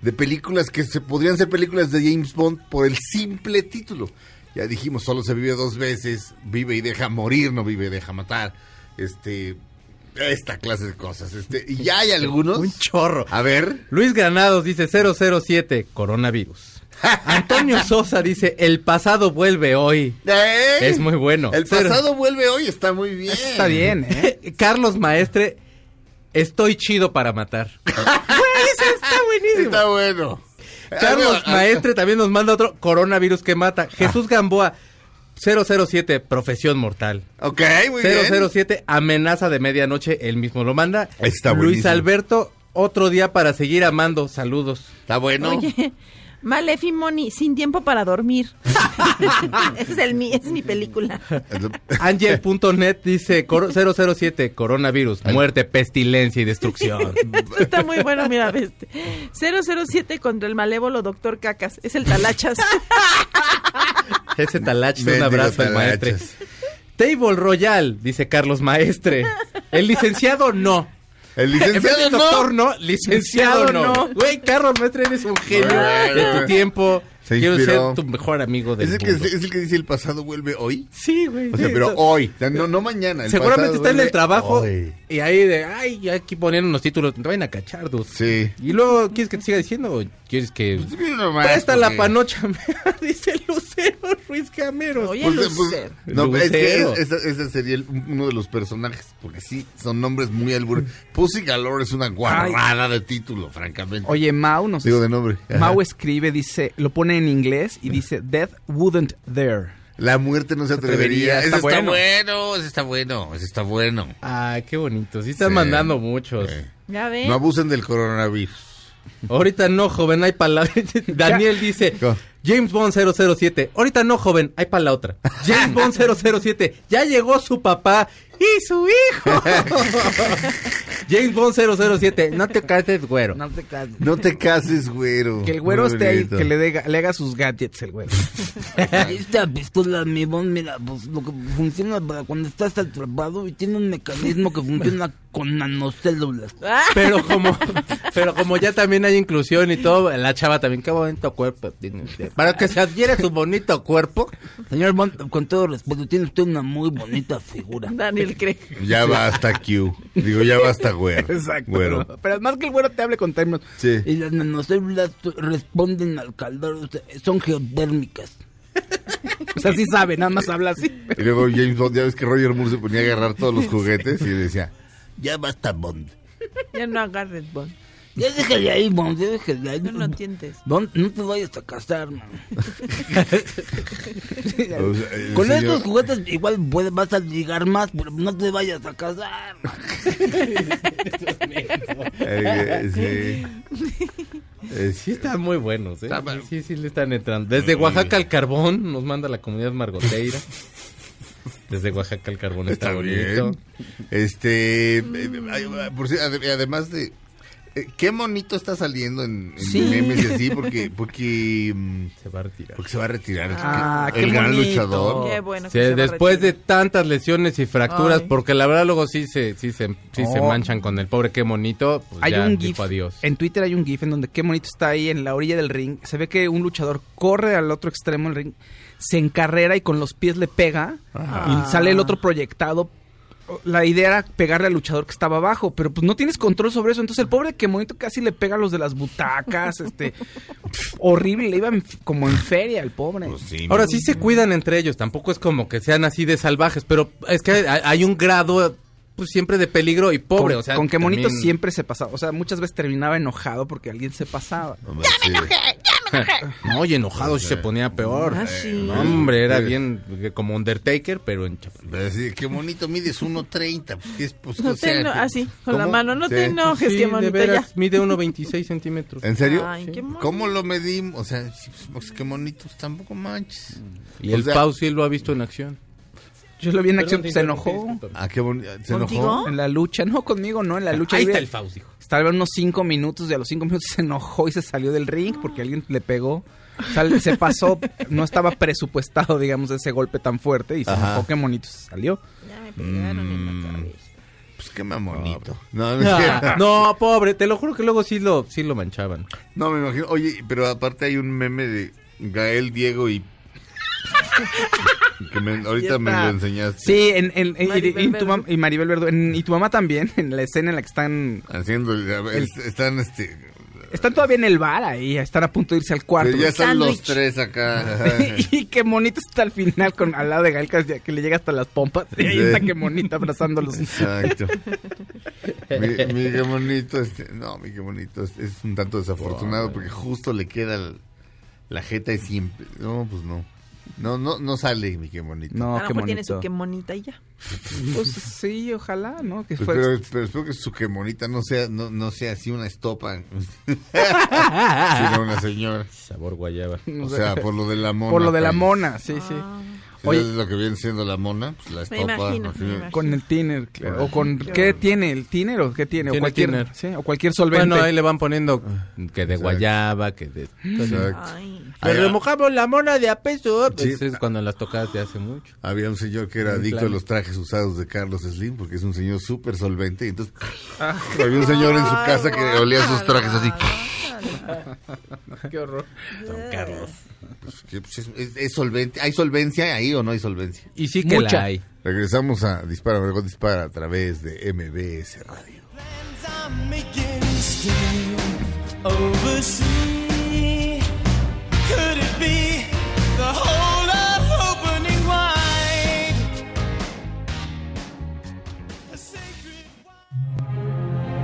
[SPEAKER 4] de películas que se podrían ser películas de James Bond por el simple título. Ya dijimos, solo se vive dos veces, vive y deja morir, no vive y deja matar. Este, esta clase de cosas. Este, y ya hay <laughs> algunos.
[SPEAKER 6] Un chorro.
[SPEAKER 4] A ver.
[SPEAKER 6] Luis Granados dice 007, coronavirus. <laughs> Antonio Sosa dice, el pasado vuelve hoy.
[SPEAKER 4] ¡Eh!
[SPEAKER 6] Es muy bueno.
[SPEAKER 4] El pasado vuelve hoy, está muy bien.
[SPEAKER 7] Está bien, ¿eh? <laughs>
[SPEAKER 6] Carlos Maestre, estoy chido para matar. Güey, ese está buenísimo.
[SPEAKER 4] Está bueno.
[SPEAKER 6] Carlos
[SPEAKER 4] Ah,
[SPEAKER 6] Maestre también nos manda otro coronavirus que mata. Jesús Gamboa, 007, profesión mortal.
[SPEAKER 4] Ok, muy bien.
[SPEAKER 6] 007, amenaza de medianoche, él mismo lo manda.
[SPEAKER 4] Está
[SPEAKER 6] Luis
[SPEAKER 4] buenísimo.
[SPEAKER 6] Alberto, otro día para seguir amando. Saludos.
[SPEAKER 4] Está bueno.
[SPEAKER 5] Oye, Malefi Moni, sin tiempo para dormir. <laughs> Ese es, el, es mi película.
[SPEAKER 6] Angel.net dice cor- <laughs> 007, coronavirus, muerte, pestilencia y destrucción.
[SPEAKER 5] Esto <laughs> está muy bueno, mira, este. 007 contra el malévolo doctor Cacas. Es el Talachas.
[SPEAKER 6] Ese talache, un abrazo al maestre.
[SPEAKER 4] talachas.
[SPEAKER 6] Table Royal, dice Carlos Maestre. El licenciado no.
[SPEAKER 4] El licenciado no.
[SPEAKER 6] doctor no, licenciado
[SPEAKER 5] Licenciado
[SPEAKER 6] no. Güey, Carlos Maestre, eres un genio
[SPEAKER 4] Bueno.
[SPEAKER 6] de tu tiempo.
[SPEAKER 4] Se
[SPEAKER 6] Quiero
[SPEAKER 4] inspiró.
[SPEAKER 6] ser tu mejor amigo del
[SPEAKER 4] ¿Es el, que,
[SPEAKER 6] mundo.
[SPEAKER 4] es el que dice el pasado vuelve hoy.
[SPEAKER 6] Sí, güey.
[SPEAKER 4] O sea, pero hoy, o sea, no, no mañana. el
[SPEAKER 6] Seguramente está en el trabajo
[SPEAKER 4] hoy.
[SPEAKER 6] Y ahí de, ay, ya aquí poniendo unos títulos, te vayan a cachar, dude.
[SPEAKER 4] Sí.
[SPEAKER 6] Y luego, ¿quieres que te siga diciendo o quieres que...
[SPEAKER 4] Pues mira nomás,
[SPEAKER 6] Presta la
[SPEAKER 4] porque-
[SPEAKER 6] panocha, <laughs> dice Lucero Ruiz Camero.
[SPEAKER 5] Oye,
[SPEAKER 4] Pues, pues,
[SPEAKER 5] Lucero.
[SPEAKER 4] no, es que
[SPEAKER 6] Lucero.
[SPEAKER 4] es- esa- ese sería el- uno de los personajes, porque sí, son nombres muy albur. Pussy Galore es una guarrada de título, francamente.
[SPEAKER 7] Oye, Mau nos
[SPEAKER 4] Digo de nombre.
[SPEAKER 7] Mau escribe, dice, lo pone en inglés y dice, Death wouldn't dare.
[SPEAKER 4] La muerte no se atrevería.
[SPEAKER 7] está
[SPEAKER 4] está
[SPEAKER 7] bueno.
[SPEAKER 4] bueno, ese está bueno, está bueno.
[SPEAKER 6] Ay, qué bonito. Sí están
[SPEAKER 4] Sí.
[SPEAKER 6] mandando muchos.
[SPEAKER 4] Eh,
[SPEAKER 5] Ya ven.
[SPEAKER 4] No abusen del coronavirus.
[SPEAKER 6] Ahorita no, joven, hay palabras. <laughs> Daniel dice,
[SPEAKER 4] ¿Cómo?
[SPEAKER 6] James Bond 007. Ahorita no, joven, hay para la otra. James Bond 007. Ya llegó su papá y su hijo. <laughs> James Bond 007. No te cases, güero.
[SPEAKER 7] No te cases.
[SPEAKER 4] No te cases, güero.
[SPEAKER 7] Que el güero
[SPEAKER 4] Muy
[SPEAKER 7] esté ahí, que le, haga sus gadgets el güero. <laughs>
[SPEAKER 10] Esta pistola, mi bon, mira, pues lo que funciona para cuando estás atrapado y tiene un mecanismo que funciona con nanocélulas.
[SPEAKER 6] Pero como, pero como ya también hay inclusión y todo, la chava también, qué bonito cuerpo tiene usted. Para que se adhiere su bonito cuerpo.
[SPEAKER 10] Señor Bond, con todo respeto, tiene usted una muy bonita figura.
[SPEAKER 5] Daniel cree.
[SPEAKER 4] Ya basta Q. Digo, ya basta, güero.
[SPEAKER 7] Exacto.
[SPEAKER 4] Güero.
[SPEAKER 7] Pero, además que el güero te hable con términos.
[SPEAKER 4] Sí.
[SPEAKER 10] Y las nanocélulas responden al calor, son geotérmicas.
[SPEAKER 7] O sea, sí sabe, nada más habla así.
[SPEAKER 4] Y luego James Bond, ya ves que Roger Moore se ponía a agarrar todos los juguetes y decía,
[SPEAKER 10] Ya basta, Bond.
[SPEAKER 5] Ya no agarres, Bond.
[SPEAKER 10] Ya déjale ahí, Bond, ya déjale ahí.
[SPEAKER 5] No lo tientes.
[SPEAKER 10] No te vayas a casar, man. <laughs>
[SPEAKER 4] o sea, el
[SPEAKER 10] Con
[SPEAKER 4] señor-
[SPEAKER 10] estos juguetes igual puede- vas a ligar más, pero no te vayas a casar. man.
[SPEAKER 4] Eh, sí. Eh,
[SPEAKER 6] Sí están muy buenos, ¿eh?
[SPEAKER 4] Está.
[SPEAKER 6] Sí, sí, le están entrando. Desde Oaxaca al carbón nos manda la comunidad margoteira. Desde Oaxaca al carbón está,
[SPEAKER 4] Está
[SPEAKER 6] bonito.
[SPEAKER 4] bien. Este, eh, ay, por si- ade- además de, eh, qué bonito está saliendo en, en
[SPEAKER 7] Sí.
[SPEAKER 4] memes y así, porque, porque, mm,
[SPEAKER 6] Se va a retirar.
[SPEAKER 4] porque se va a retirar
[SPEAKER 7] Ah,
[SPEAKER 4] el
[SPEAKER 7] qué
[SPEAKER 4] gran
[SPEAKER 7] bonito.
[SPEAKER 4] luchador.
[SPEAKER 5] Qué bueno.
[SPEAKER 6] Sí, después de tantas lesiones y fracturas,
[SPEAKER 5] Ay.
[SPEAKER 6] porque la verdad luego sí se, sí se, sí se
[SPEAKER 7] Oh.
[SPEAKER 6] manchan con el pobre qué bonito, pues
[SPEAKER 7] Hay
[SPEAKER 6] ya
[SPEAKER 7] un
[SPEAKER 6] dijo
[SPEAKER 7] GIF.
[SPEAKER 6] adiós.
[SPEAKER 7] En Twitter hay un GIF en donde qué bonito está ahí en la orilla del ring. Se ve que un luchador corre al otro extremo del ring, se encarrera y con los pies le pega y sale el otro proyectado. La idea era pegarle al luchador que estaba abajo, pero pues no tienes control sobre eso. Entonces el pobre que bonito casi le pega a los de las butacas, <laughs> este horrible, le iba en- como en feria el pobre.
[SPEAKER 4] Pues sí,
[SPEAKER 6] Ahora sí se cuidan entre ellos, tampoco es como que sean así de salvajes, pero es que hay, hay un grado pues siempre de peligro y pobre,
[SPEAKER 7] con,
[SPEAKER 6] o sea,
[SPEAKER 7] con
[SPEAKER 6] también-
[SPEAKER 7] siempre se pasaba. O sea, muchas veces terminaba enojado porque alguien se pasaba.
[SPEAKER 4] Hombre, sí.
[SPEAKER 6] No, y enojado sí se ponía peor.
[SPEAKER 5] Ah, sí.
[SPEAKER 6] No, hombre, era bien eh, como Undertaker, pero en chapa.
[SPEAKER 4] Pero sí, qué bonito, mides 1.30. Pues. Pues,
[SPEAKER 5] No
[SPEAKER 4] o
[SPEAKER 5] te
[SPEAKER 4] sea,
[SPEAKER 5] eno-
[SPEAKER 4] ¿qué-
[SPEAKER 5] así, con la mano. No
[SPEAKER 4] Sí.
[SPEAKER 5] te enojes,
[SPEAKER 6] Sí,
[SPEAKER 5] qué
[SPEAKER 6] de
[SPEAKER 5] bonito
[SPEAKER 6] veras,
[SPEAKER 5] ya.
[SPEAKER 6] mide 1.26 centímetros.
[SPEAKER 4] ¿En serio?
[SPEAKER 5] Ay, qué mono.
[SPEAKER 4] ¿Cómo lo medimos? O sea, pues, qué bonitos, tampoco manches.
[SPEAKER 6] Y
[SPEAKER 4] O
[SPEAKER 6] el
[SPEAKER 4] sea-
[SPEAKER 6] Pau sí lo ha visto en acción.
[SPEAKER 7] Yo lo vi en
[SPEAKER 6] Perdón,
[SPEAKER 7] acción, se enojó.
[SPEAKER 4] Ah, qué bonito. ¿Se
[SPEAKER 5] ¿Contigo?
[SPEAKER 4] enojó?
[SPEAKER 7] En la lucha, no conmigo, no, en la lucha.
[SPEAKER 6] Ahí está el Faust, hijo.
[SPEAKER 7] Estaba unos cinco minutos y a los cinco minutos se enojó y se salió del ring porque alguien le pegó. O sea, se pasó, <laughs> no estaba presupuestado, digamos, ese golpe tan fuerte y se
[SPEAKER 4] Ajá.
[SPEAKER 7] enojó, qué bonito se salió.
[SPEAKER 5] Ya me pegaron en
[SPEAKER 4] Mm.
[SPEAKER 5] la cabeza.
[SPEAKER 4] Pues qué mamonito. <laughs> No,
[SPEAKER 6] pobre, te lo juro que luego sí lo, sí lo manchaban.
[SPEAKER 4] No, me imagino. Oye, pero aparte hay un meme de Gael, Diego y... <laughs> que me- ahorita me lo enseñaste.
[SPEAKER 7] Sí, en, en- en-
[SPEAKER 5] Maribel
[SPEAKER 7] y, tu mam-
[SPEAKER 5] Verdú.
[SPEAKER 7] y Maribel Verdú. y tu mamá también, <laughs> en la escena en la que están...
[SPEAKER 4] Haciendo... el- están, este...
[SPEAKER 7] Están todavía en el bar ahí, están a punto de irse al cuarto.
[SPEAKER 4] ya están los tres acá. <laughs>
[SPEAKER 7] y qué bonito está al final con al lado de Gael que, le llega hasta las pompas. Y ahí
[SPEAKER 4] Sí.
[SPEAKER 7] está qué bonita abrazándolos.
[SPEAKER 4] Exacto. mi, mi qué bonito, este, no, mi qué bonito, es, es un tanto desafortunado porque justo le queda el- la jeta y siempre, no, pues no, no, no, no sale mi qué bonito.
[SPEAKER 7] No,
[SPEAKER 5] a lo
[SPEAKER 7] qué
[SPEAKER 5] mejor tiene su que monita y ya. <laughs>
[SPEAKER 7] Pues sí, ojalá, ¿no? Que
[SPEAKER 4] Pues,
[SPEAKER 7] fue-
[SPEAKER 4] pero, pero espero que su que bonita no sea, no, no sea así una estopa, <laughs> sino una señora.
[SPEAKER 6] Sabor guayaba. <laughs>
[SPEAKER 4] O sea, por lo de la mona.
[SPEAKER 7] por lo de la
[SPEAKER 4] pues.
[SPEAKER 7] mona, sí, sí.
[SPEAKER 4] Si
[SPEAKER 7] Oye.
[SPEAKER 4] es lo que viene siendo la mona, pues la
[SPEAKER 5] Me
[SPEAKER 4] estopa.
[SPEAKER 5] imagino,
[SPEAKER 4] así.
[SPEAKER 5] me imagino.
[SPEAKER 7] Con el tiner, claro. O con
[SPEAKER 5] Qué
[SPEAKER 7] tiene el tiner o qué tiene o cualquier,
[SPEAKER 6] tiner.
[SPEAKER 7] sí, o cualquier solvente.
[SPEAKER 6] Bueno, ahí le van poniendo que de
[SPEAKER 4] Exacto.
[SPEAKER 6] guayaba, que de...
[SPEAKER 4] Exacto.
[SPEAKER 5] Ay.
[SPEAKER 6] Le remojamos la mona de a peso.
[SPEAKER 4] Sí.
[SPEAKER 6] Pues es cuando las tocas de hace mucho.
[SPEAKER 4] Había un señor que era
[SPEAKER 6] En
[SPEAKER 4] adicto
[SPEAKER 6] plan.
[SPEAKER 4] a los trajes usados de Carlos Slim porque es un señor súper solvente. Y entonces
[SPEAKER 7] Ah.
[SPEAKER 4] había un señor en su casa que olía sus trajes así. <laughs>
[SPEAKER 7] Qué horror.
[SPEAKER 4] Pues, que, pues, es, es- es solvente. ¿Hay solvencia ahí o no hay solvencia?
[SPEAKER 6] Y sí que
[SPEAKER 7] Mucha.
[SPEAKER 6] la hay.
[SPEAKER 4] Regresamos a Dispara, Margot Dispara a través de MBS Radio.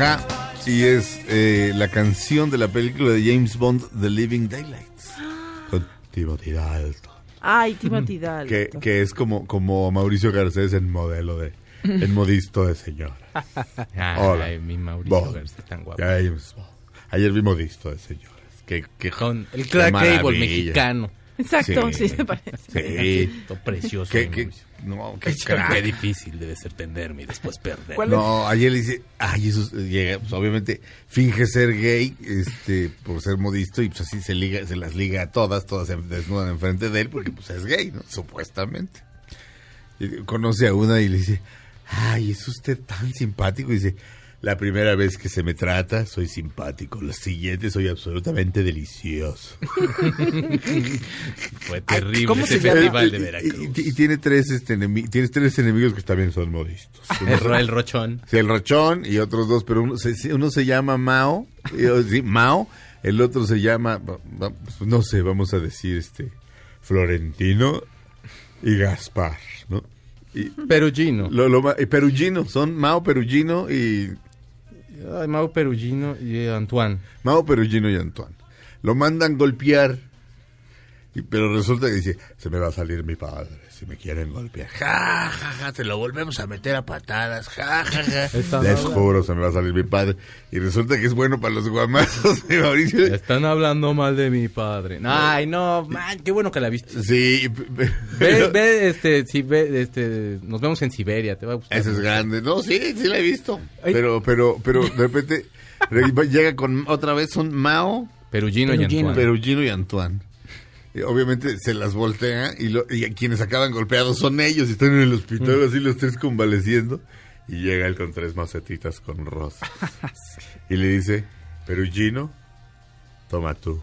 [SPEAKER 4] Ajá y es eh, la canción de la película de James Bond, The Living Daylights. <gasps> Con Timothy Dalton.
[SPEAKER 5] Ay, Timothy <laughs> Dalton.
[SPEAKER 4] Que, que es como, como Mauricio Garcés en modelo de... En modisto de señora. <laughs> Hola.
[SPEAKER 6] Ay, mi Mauricio
[SPEAKER 4] Bond.
[SPEAKER 6] Garcés, tan guapo.
[SPEAKER 4] James Bond. Ayer vi modisto de señoras. Que, que
[SPEAKER 6] Con el
[SPEAKER 4] maravilla.
[SPEAKER 6] mexicano.
[SPEAKER 5] Exacto, sí, se parece.
[SPEAKER 4] Sí.
[SPEAKER 6] Precioso.
[SPEAKER 4] No, qué
[SPEAKER 6] Qué
[SPEAKER 4] crack.
[SPEAKER 6] difícil debe ser tenderme y después perder.
[SPEAKER 4] No, ayer le dice, ay, eso es- llega, pues obviamente finge ser gay, este, por ser modisto y pues así se liga, se las liga a todas, todas se desnudan enfrente de él porque pues es gay, ¿no? Supuestamente. Y conoce a una y le dice, ay, es usted tan simpático. Y dice, la primera vez que se me trata, soy simpático. La siguiente, soy absolutamente delicioso. <laughs>
[SPEAKER 6] Fue terrible
[SPEAKER 7] ¿cómo
[SPEAKER 6] ese
[SPEAKER 7] se llama?
[SPEAKER 6] festival de
[SPEAKER 4] Y-
[SPEAKER 6] Veracruz.
[SPEAKER 4] Y, y tiene tres, este, tienes tres enemigos que también son modistos. <laughs>
[SPEAKER 6] El, ro- el rochón.
[SPEAKER 4] Sí, el rochón y otros dos, pero uno se, uno se llama Mao, eh, sí, Mao, el otro se llama, pues, no sé, vamos a decir, este, Florentino y Gaspar, ¿no? Y
[SPEAKER 6] Perugino.
[SPEAKER 4] lo, lo ma- y Perugino, son Mao Perugino y
[SPEAKER 6] Ay, Perugino y Antoine.
[SPEAKER 4] Mao Perugino y Antoine. Lo mandan golpear, pero resulta que dice, se me va a salir mi padre, si me quieren golpear. Ja, ja, ja, te lo volvemos a meter a patadas, ja, ja, ja. <laughs> Les juro, se me va a salir mi padre. Y resulta que es bueno para los guamazos de <laughs> Mauricio.
[SPEAKER 6] Están hablando mal de mi padre. Ay, no, man, qué bueno que la viste.
[SPEAKER 4] Sí,
[SPEAKER 6] Ve, ve, este, si ve, este, nos vemos en Siberia, te va a gustar.
[SPEAKER 4] ese es grande. No, sí, sí la he visto. Pero, pero, pero de repente re- llega con otra vez son Mao,
[SPEAKER 6] Perugino y
[SPEAKER 7] Perugino.
[SPEAKER 6] Antoine.
[SPEAKER 4] Perugino y Antoine. Obviamente se las voltea y, lo- y quienes acaban golpeados son ellos y están en el hospital así los tres convaleciendo. Y llega él con tres macetitas con rosas. <laughs> Y le dice, Perugino, toma tú.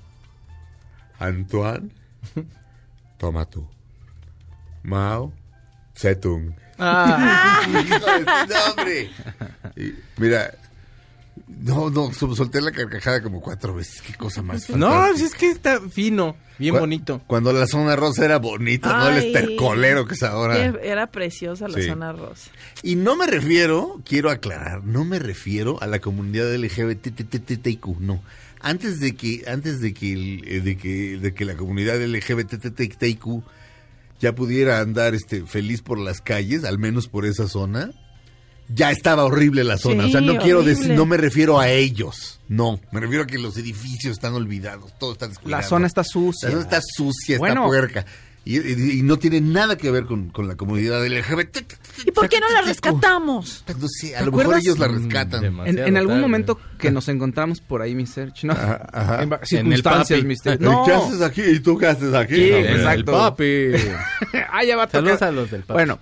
[SPEAKER 4] Antoine, toma tú. Mao, Zetung.
[SPEAKER 6] Ah, <laughs>
[SPEAKER 4] Hijo de su nombre. Y, mira, no, no, sol- solté la carcajada como cuatro veces. Qué cosa más <laughs>
[SPEAKER 6] no,
[SPEAKER 4] fantástica.
[SPEAKER 6] pues es que está fino, bien
[SPEAKER 4] Cu-
[SPEAKER 6] bonito.
[SPEAKER 4] Cuando la zona rosa era bonita, no el estercolero que es ahora.
[SPEAKER 5] Era preciosa la
[SPEAKER 4] Sí.
[SPEAKER 5] zona rosa.
[SPEAKER 4] Y no me refiero, quiero aclarar, no me refiero a la comunidad LGBTTTIQ, no. Antes de que, antes de que, eh, de que, de que la comunidad LGBTTIQ ya pudiera andar este feliz por las calles, al menos por esa zona, ya estaba horrible la zona.
[SPEAKER 5] Sí,
[SPEAKER 4] o sea, no quiero decir, no me refiero a ellos. No, me refiero a que los edificios están olvidados, todo está descuidado.
[SPEAKER 7] La zona está sucia.
[SPEAKER 4] La zona está sucia, está puerca. Y, y- y no tiene nada que ver con, con la comunidad LGBT.
[SPEAKER 5] ¿Y por qué no la rescatamos?
[SPEAKER 4] No sé, a
[SPEAKER 7] ¿Te
[SPEAKER 4] lo mejor ellos la
[SPEAKER 6] Mm,
[SPEAKER 4] rescatan.
[SPEAKER 6] demasiado
[SPEAKER 7] En, en algún
[SPEAKER 6] tarde.
[SPEAKER 7] momento que nos encontramos por ahí, mi search, ¿no?
[SPEAKER 4] Ajá, ajá.
[SPEAKER 7] En va-
[SPEAKER 6] En el
[SPEAKER 7] circunstancias,
[SPEAKER 6] papi.
[SPEAKER 7] mister. <laughs>
[SPEAKER 4] ¿Y
[SPEAKER 7] No,
[SPEAKER 4] ¿Qué haces aquí? ¿Y tú qué haces aquí?
[SPEAKER 7] Sí,
[SPEAKER 4] No,
[SPEAKER 7] exacto.
[SPEAKER 6] El papi. <laughs>
[SPEAKER 7] ah, ya va a
[SPEAKER 6] Saludos
[SPEAKER 7] tocar.
[SPEAKER 6] a los del papi.
[SPEAKER 7] Bueno,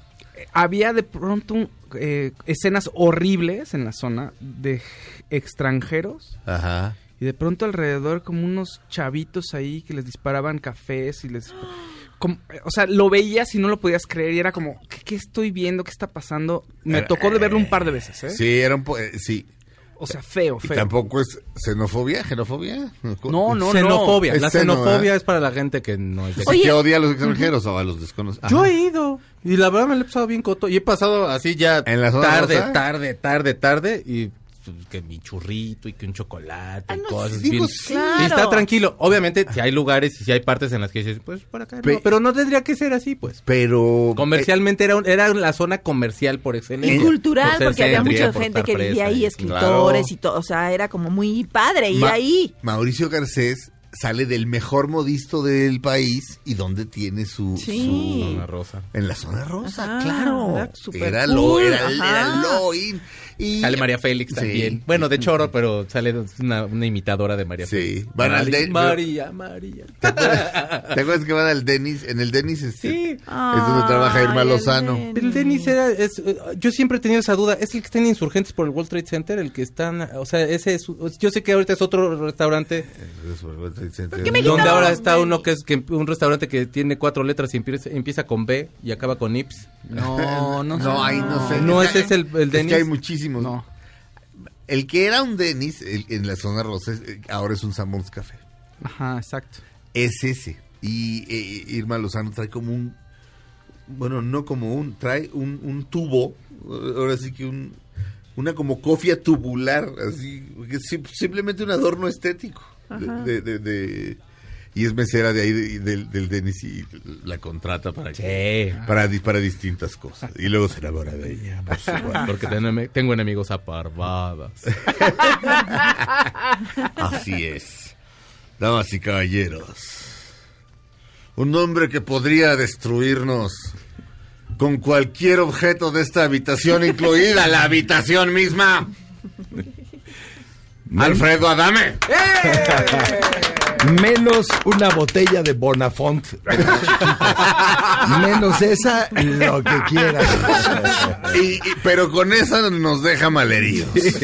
[SPEAKER 7] había de pronto eh, escenas horribles en la zona de extranjeros
[SPEAKER 4] Ajá.
[SPEAKER 7] y de pronto alrededor como unos chavitos ahí que les disparaban cafés y les... como- o sea, lo veías y no lo podías creer y era como, ¿qué, qué estoy viendo? ¿Qué está pasando? Me tocó de verlo un par de veces, ¿eh?
[SPEAKER 4] Sí, era un po- eh, sí.
[SPEAKER 7] O sea, feo,
[SPEAKER 4] Y
[SPEAKER 7] feo.
[SPEAKER 4] tampoco es xenofobia, xenofobia.
[SPEAKER 7] No, no,
[SPEAKER 6] xenofobia.
[SPEAKER 4] Es
[SPEAKER 6] La
[SPEAKER 4] seno,
[SPEAKER 6] xenofobia
[SPEAKER 4] ¿eh?
[SPEAKER 6] es para la gente que no es de
[SPEAKER 4] que odia a los extranjeros o a los desconocidos.
[SPEAKER 6] Yo he ido. Y la verdad me lo he pasado bien coto. Y he pasado así ya
[SPEAKER 4] ¿En la zona
[SPEAKER 6] tarde,
[SPEAKER 4] rosa?
[SPEAKER 6] tarde, tarde, tarde. Y que mi churrito y que un chocolate y
[SPEAKER 4] no,
[SPEAKER 6] cosas
[SPEAKER 4] digo,
[SPEAKER 6] bien.
[SPEAKER 5] Claro.
[SPEAKER 6] Y está tranquilo. Obviamente, si hay lugares y si hay partes en las que dices, pues por acá no. Pero no tendría que ser así, pues.
[SPEAKER 4] Pero...
[SPEAKER 6] Comercialmente era, un- era la zona comercial por
[SPEAKER 5] Y
[SPEAKER 6] excelencia.
[SPEAKER 5] cultural,
[SPEAKER 6] Por ser
[SPEAKER 5] porque había mucha
[SPEAKER 6] por
[SPEAKER 5] gente que vivía ahí,
[SPEAKER 6] y-
[SPEAKER 5] escritores
[SPEAKER 4] Claro.
[SPEAKER 5] y todo. O sea, era como muy padre ir
[SPEAKER 4] Ma-
[SPEAKER 5] ahí.
[SPEAKER 4] Mauricio Garcés sale del mejor modisto del país y donde tiene su,
[SPEAKER 5] Sí.
[SPEAKER 4] su-
[SPEAKER 6] Zona rosa.
[SPEAKER 4] en la zona rosa,
[SPEAKER 5] Ajá,
[SPEAKER 4] claro.
[SPEAKER 5] era
[SPEAKER 4] Era
[SPEAKER 5] cool,
[SPEAKER 4] lo, era, era lo in. Y
[SPEAKER 6] Sale María Félix
[SPEAKER 4] Sí.
[SPEAKER 6] también. Bueno, de choro, pero sale una, una imitadora de María
[SPEAKER 4] Sí.
[SPEAKER 6] Félix.
[SPEAKER 4] Van al
[SPEAKER 6] María,
[SPEAKER 4] de-
[SPEAKER 6] María, María.
[SPEAKER 4] ¿Te acuerdas que van al Denis? En el Denis este,
[SPEAKER 6] Sí.
[SPEAKER 4] es donde trabaja Irma
[SPEAKER 5] el
[SPEAKER 4] Lozano.
[SPEAKER 6] El Denis era, es, yo siempre he tenido esa duda, ¿es el que está en Insurgentes por el World Trade Center? El que están, o sea, ese es, yo sé que ahorita es otro restaurante, donde ahora está uno que es que un restaurante que tiene cuatro letras y empieza, empieza con B y acaba con Ips.
[SPEAKER 7] No, no, <laughs>
[SPEAKER 4] No, ahí no sé.
[SPEAKER 6] No,
[SPEAKER 4] Es que-
[SPEAKER 6] ese es el- el
[SPEAKER 4] Es
[SPEAKER 6] Denis.
[SPEAKER 4] que hay muchísimos.
[SPEAKER 7] No.
[SPEAKER 4] El que era un Denis el- en la zona rosa, eh, ahora es un Samons Café.
[SPEAKER 7] Ajá, exacto.
[SPEAKER 4] Es ese. Y eh, Irma Lozano trae como un. Bueno, no como un. Trae un, un tubo. eh, Ahora sí que un. Una como cofia tubular. Así. que es sim- simplemente un adorno estético. de-
[SPEAKER 5] Ajá.
[SPEAKER 4] de- de- de- y es mesera de ahí, de- del, del Denis, y la contrata para que, para, para distintas cosas. Y luego se enamora de ella. por supuesto. <laughs>
[SPEAKER 6] Porque tengo, tengo enemigos aparvadas. <laughs>
[SPEAKER 4] Así es. Damas y caballeros. Un hombre que podría destruirnos con cualquier objeto de esta habitación, incluida la habitación misma. <laughs> Alfredo Adame.
[SPEAKER 11] Menos una botella de Bonafont. <laughs> Menos esa, lo que quieras.
[SPEAKER 4] Y- y- pero con eso nos deja malheridos.
[SPEAKER 11] Sí, sí,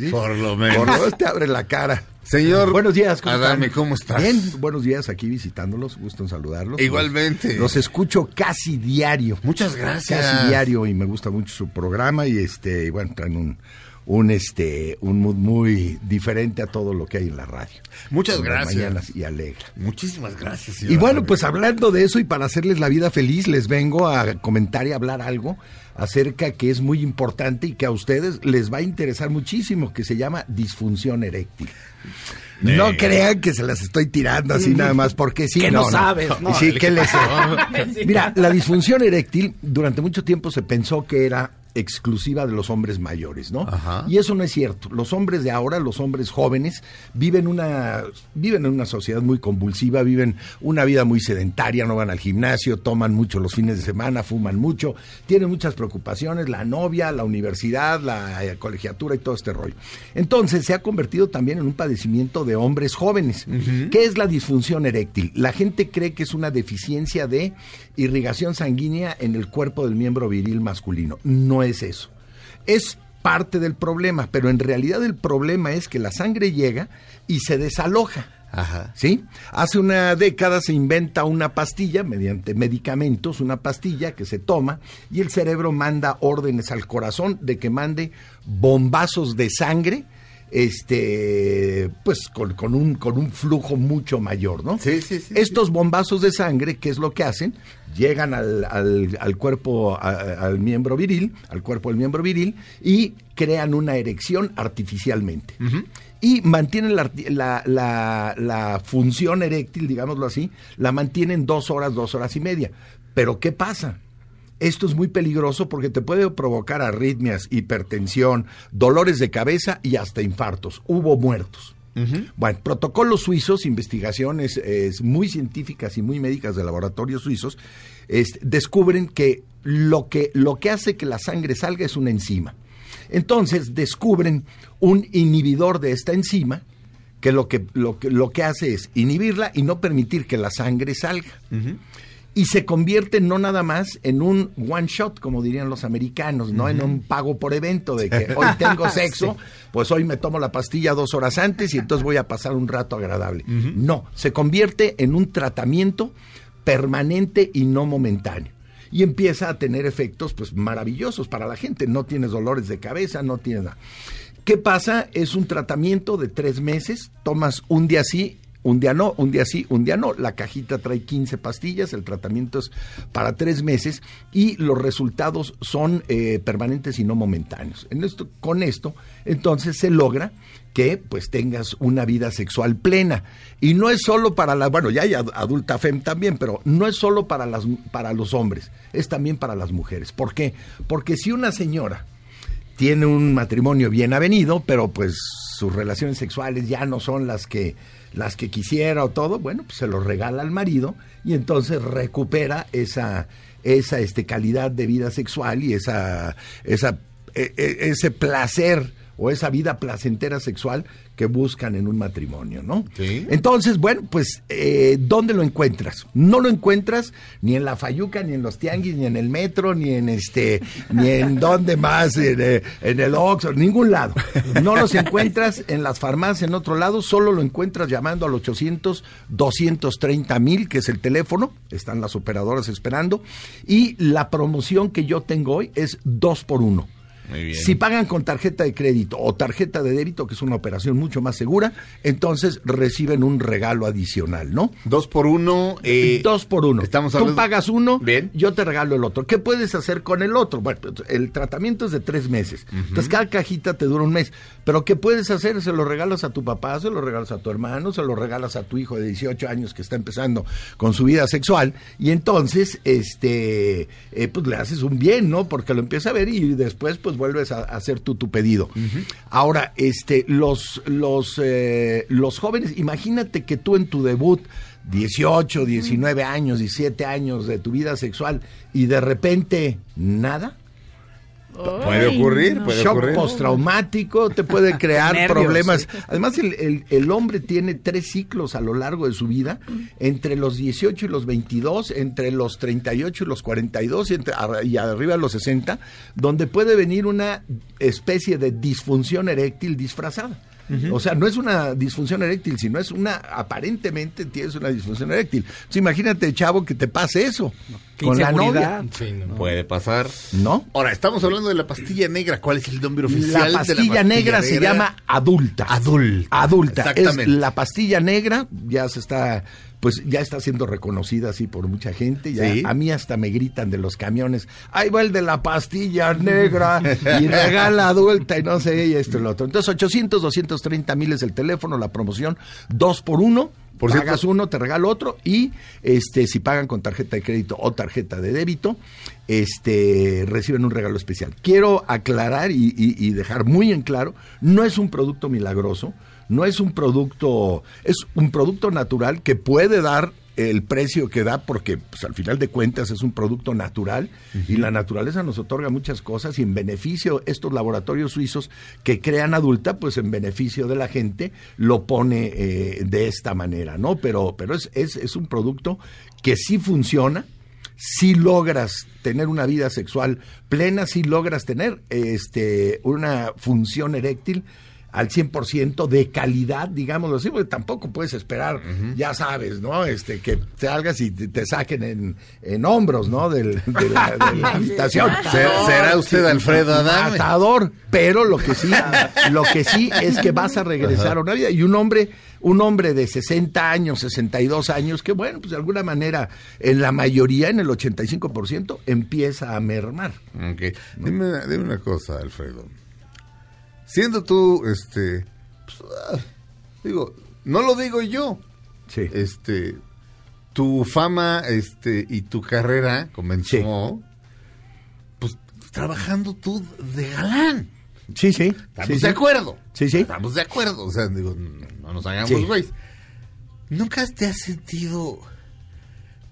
[SPEAKER 11] sí.
[SPEAKER 4] Por lo menos.
[SPEAKER 11] Por lo menos te abre la cara.
[SPEAKER 4] Señor
[SPEAKER 11] Buenos días, ¿cómo
[SPEAKER 4] Adame? ¿cómo estás?
[SPEAKER 11] Bien, buenos días aquí visitándolos, gusto en saludarlos.
[SPEAKER 4] Igualmente.
[SPEAKER 11] Los, los escucho casi diario.
[SPEAKER 4] Muchas gracias.
[SPEAKER 11] Casi diario y me gusta mucho su programa y este, y bueno, traen un un este un mood muy diferente a todo lo que hay en la radio.
[SPEAKER 4] Muchas gracias.
[SPEAKER 11] mañanas y alegra.
[SPEAKER 4] Muchísimas gracias. señor
[SPEAKER 11] Y bueno, pues hablando de eso y para hacerles la vida feliz, les vengo a comentar y hablar algo acerca que es muy importante y que a ustedes les va a interesar muchísimo, que se llama disfunción eréctil. No crean que se las estoy tirando así nada más porque sí.
[SPEAKER 7] Que no sabes, ¿no?
[SPEAKER 11] Sí, que les... <laughs> Mira, la disfunción eréctil durante mucho tiempo se pensó que era exclusiva de los hombres mayores, ¿no?
[SPEAKER 4] Ajá.
[SPEAKER 11] Y eso no es cierto. Los hombres de ahora, los hombres jóvenes, viven una, viven en una sociedad muy convulsiva, viven una vida muy sedentaria, no van al gimnasio, toman mucho los fines de semana, fuman mucho, tienen muchas preocupaciones, la novia, la universidad, la eh, colegiatura y todo este rollo. Entonces se ha convertido también en un padecimiento de hombres jóvenes. ¿Qué es la disfunción eréctil? La gente cree que es una deficiencia de irrigación sanguínea en el cuerpo del miembro viril masculino. No es eso. Es parte del problema, pero en realidad el problema es que la sangre llega y se desaloja.
[SPEAKER 4] Ajá.
[SPEAKER 11] ¿Sí? Hace una década se inventa una pastilla mediante medicamentos, una pastilla que se toma y el cerebro manda órdenes al corazón de que mande bombazos de sangre, este, pues con, con un, con un flujo mucho mayor, ¿no?
[SPEAKER 4] Sí, sí, sí.
[SPEAKER 11] Estos bombazos de sangre, ¿qué es lo que hacen? Llegan al, al- al cuerpo, a- al miembro viril, al cuerpo del miembro viril, y crean una erección artificialmente. Y mantienen la, la- la- la función eréctil, digámoslo así, la mantienen dos horas, dos horas y media. Pero ¿qué pasa? Esto es muy peligroso porque te puede provocar arritmias, hipertensión, dolores de cabeza y hasta infartos. Hubo muertos. Bueno, protocolos suizos, investigaciones eh, muy científicas y muy médicas de laboratorios suizos, es- descubren que lo, que lo que hace que la sangre salga es una enzima. Entonces descubren un inhibidor de esta enzima que lo que, lo que, lo que hace es inhibirla y no permitir que la sangre salga y se convierte no nada más en un one shot, como dirían los americanos, no en un pago por evento de que <laughs> hoy tengo sexo, pues hoy me tomo la pastilla dos horas antes y entonces voy a pasar un rato agradable. No, se convierte en un tratamiento permanente y no momentáneo. Y empieza a tener efectos pues maravillosos para la gente. No tienes dolores de cabeza, no tienes nada. ¿Qué pasa? Es un tratamiento de tres meses, tomas un día sí, un día no, un día sí, un día no. La cajita trae 15 pastillas, el tratamiento es para tres meses y los resultados son eh, permanentes y no momentáneos. Con esto, entonces se logra que pues tengas una vida sexual plena. Y no es solo para la, bueno, ya hay ad- adulta fem también, pero no es solo para, las, para los hombres, es también para las mujeres. ¿Por qué? Porque si una señora tiene un matrimonio bien avenido, pero pues sus relaciones sexuales ya no son las que las que quisiera o todo, bueno, pues se los regala al marido y entonces recupera esa, esa este, calidad de vida sexual y esa, esa, e- e- ese placer o esa vida placentera sexual que buscan en un matrimonio, ¿no? Entonces, bueno, pues, eh, ¿dónde lo encuentras? No lo encuentras ni en la Fayuca, ni en los tianguis, ni en el metro, ni en este, ni en <laughs> dónde más, en, eh, en el Oxxo, en ningún lado. No los <laughs> encuentras en las farmacias, en otro lado, solo lo encuentras llamando al 800 230 mil, que es el teléfono, están las operadoras esperando, y la promoción que yo tengo hoy es dos por uno.
[SPEAKER 4] Muy bien.
[SPEAKER 11] Si pagan con tarjeta de crédito o tarjeta de débito, que es una operación mucho más segura, entonces reciben un regalo adicional, ¿no?
[SPEAKER 4] Dos por uno. eh,
[SPEAKER 11] Dos por uno.
[SPEAKER 4] Estamos
[SPEAKER 11] Tú
[SPEAKER 4] hablando-
[SPEAKER 11] pagas uno, yo te regalo el otro. ¿Qué puedes hacer con el otro? Bueno, pues, el tratamiento es de tres meses. Entonces cada cajita te dura un mes. Pero ¿qué puedes hacer? Se lo regalas a tu papá, se lo regalas a tu hermano, se lo regalas a tu hijo de 18 años que está empezando con su vida sexual. Y entonces, este, eh, pues le haces un bien, ¿no? Porque lo empieza a ver y después, pues vuelves a, a hacer tu, tu pedido. Ahora, este, los, los, eh, los jóvenes, imagínate que tú en tu debut 18, 19 años, 17 años de tu vida sexual y de repente nada.
[SPEAKER 4] Puede ocurrir, puede
[SPEAKER 11] Shock
[SPEAKER 4] ocurrir.
[SPEAKER 11] postraumático, te puede <laughs> crear
[SPEAKER 7] Nervios.
[SPEAKER 11] problemas. Además, el, el- el hombre tiene tres ciclos a lo largo de su vida, entre los 18 y los 22, entre los 38 y los 42 y, entre- y arriba de los 60, donde puede venir una especie de disfunción eréctil disfrazada. O sea, no es una disfunción eréctil, sino es una, aparentemente tienes una disfunción eréctil. Entonces, imagínate, chavo, que te pase eso. Con la novia.
[SPEAKER 6] Sí, no.
[SPEAKER 4] Puede pasar.
[SPEAKER 11] ¿No?
[SPEAKER 4] Ahora, estamos hablando de la pastilla negra. ¿Cuál es el nombre oficial
[SPEAKER 11] La
[SPEAKER 4] de la
[SPEAKER 11] pastilla negra se llama adulta.
[SPEAKER 4] Adulta.
[SPEAKER 11] Adulta. Es
[SPEAKER 4] Exactamente.
[SPEAKER 11] la pastilla negra ya se está, pues ya está siendo reconocida así por mucha gente. Ya,
[SPEAKER 4] Sí.
[SPEAKER 11] A mí hasta me gritan de los camiones, ahí va el de la pastilla negra y regala adulta y no sé, y esto y lo otro. Entonces 800, 230 mil es el teléfono, la promoción, dos por uno.
[SPEAKER 4] Por
[SPEAKER 11] pagas
[SPEAKER 4] cierto-
[SPEAKER 11] uno, te regalo otro y este si pagan con tarjeta de crédito o tarjeta de débito, este reciben un regalo especial. Quiero aclarar y, y- y dejar muy en claro, no es un producto milagroso, no es un producto, es un producto natural que puede dar el precio que da porque pues, al final de cuentas es un producto natural y la naturaleza nos otorga muchas cosas y en beneficio estos laboratorios suizos que crean adulta pues en beneficio de la gente lo pone eh, de esta manera no pero pero es, es, es un producto que sí funciona si logras tener una vida sexual plena, si logras tener este una función eréctil al 100% de calidad, digámoslo así, porque tampoco puedes esperar, ya sabes, ¿no? Este, que salgas y te, te saquen en, en hombros, ¿no? Del- de, la, de la <laughs> habitación. <laughs>
[SPEAKER 4] ¿Ser- será usted Alfredo Adame?
[SPEAKER 11] Matador, pero lo que sí, <laughs> lo que sí es que vas a regresar a una vida. Y un hombre, un hombre de 60 años, 62 años, que bueno, pues de alguna manera, en la mayoría, en el 85%, empieza a mermar.
[SPEAKER 4] Ok. Dime, dime una cosa, Alfredo. Siendo tú, este, pues, ah, digo, no lo digo yo.
[SPEAKER 11] Sí.
[SPEAKER 4] Este, tu fama, este, y tu carrera comenzó, pues, trabajando tú de galán.
[SPEAKER 11] Sí, sí.
[SPEAKER 4] Estamos
[SPEAKER 11] sí,
[SPEAKER 4] de
[SPEAKER 11] sí.
[SPEAKER 4] acuerdo.
[SPEAKER 11] Sí, sí.
[SPEAKER 4] Estamos de acuerdo. O sea, digo, no nos hagamos güeyes. ¿Nunca te has sentido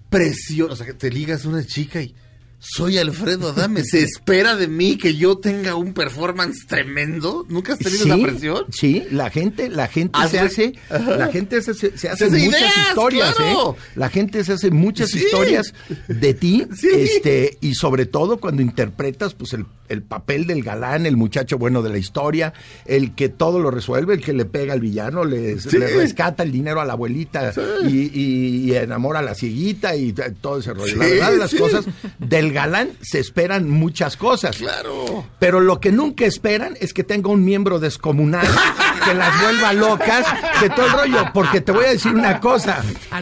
[SPEAKER 4] presión? O sea, que te ligas a una chica y soy Alfredo Adame. ¿Se <laughs> espera de mí que yo tenga un performance tremendo? ¿Nunca has tenido
[SPEAKER 11] Sí,
[SPEAKER 4] esa presión?
[SPEAKER 11] Sí, la gente, la gente se hace,
[SPEAKER 4] Ajá.
[SPEAKER 11] la gente se, hace muchas
[SPEAKER 4] ideas,
[SPEAKER 11] historias,
[SPEAKER 4] claro.
[SPEAKER 11] ¿eh? La gente se hace muchas
[SPEAKER 4] Sí.
[SPEAKER 11] historias de ti, <laughs>
[SPEAKER 4] Sí.
[SPEAKER 11] este, y sobre todo cuando interpretas, pues, el, el papel del galán, el muchacho bueno de la historia, el que todo lo resuelve, el que le pega al villano, le, rescata el dinero a la abuelita y, y- y enamora a la cieguita y todo ese rollo. la verdad, las cosas del galán se esperan muchas cosas.
[SPEAKER 4] Claro.
[SPEAKER 11] Pero lo que nunca esperan es que tenga un miembro descomunal <laughs> que las vuelva locas, que todo el rollo. Porque te voy a decir una cosa.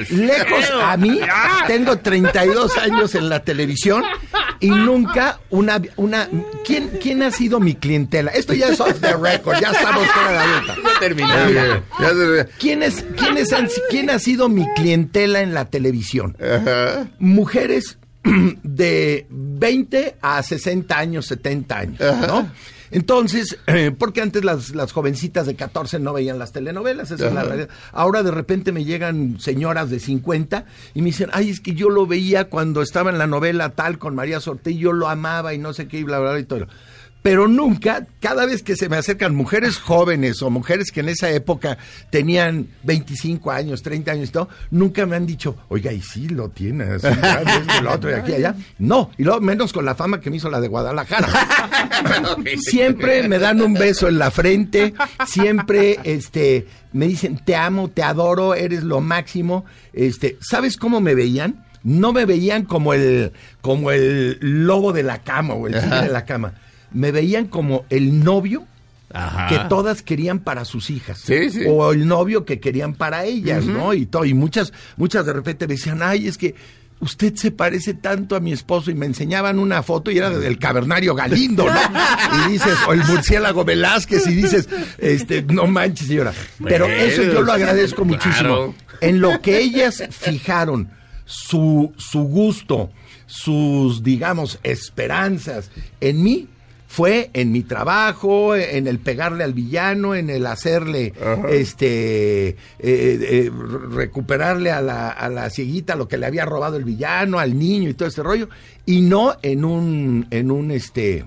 [SPEAKER 11] Lejos a mí, tengo 32 años en la televisión y nunca una... una ¿quién, ¿Quién ha sido mi clientela? Esto ya es off the record, ya estamos fuera de la vuelta.
[SPEAKER 4] Ya se-
[SPEAKER 11] ¿Quién, es, quién, es, ¿Quién ha sido mi clientela en la televisión? Mujeres <clears throat> de 20 a 60 años, 70 años, ¿no? Entonces, eh, porque antes las, las jovencitas de 14 no veían las telenovelas, esa es la realidad. Ahora de repente me llegan señoras de 50 y me dicen, ay, es que yo lo veía cuando estaba en la novela tal con María Sorte y yo lo amaba y no sé qué y bla, bla, bla y todo. Pero nunca, cada vez que se me acercan mujeres jóvenes o mujeres que en esa época tenían 25 años, 30 años y todo, nunca me han dicho, oiga, y sí lo tiene, así, ya, esto, lo otro y aquí y allá. No, y luego menos con la fama que me hizo la de Guadalajara. <laughs> Siempre me dan un beso en la frente, siempre este me dicen te amo, te adoro, eres lo máximo. Este, ¿sabes cómo me veían? No me veían como el como el lobo de la cama o el tigre de la cama. Me veían como el novio
[SPEAKER 4] Ajá.
[SPEAKER 11] que todas querían para sus hijas.
[SPEAKER 4] Sí, sí.
[SPEAKER 11] O el novio que querían para ellas. ¿no? Y todo. Y muchas, muchas de repente me decían, ay, es que usted se parece tanto a mi esposo. Y me enseñaban una foto y era del cavernario Galindo, ¿no? Y dices, o el murciélago Velázquez, y dices, este, no manches, señora. Pero eso yo lo agradezco
[SPEAKER 4] claro.
[SPEAKER 11] muchísimo. En lo que ellas fijaron su, su gusto, sus, digamos, esperanzas en mí, fue en mi trabajo, en el pegarle al villano, en el hacerle, este, eh, eh, recuperarle a la, a la cieguita lo que le había robado el villano, al niño y todo este rollo, y no en un, en un, este,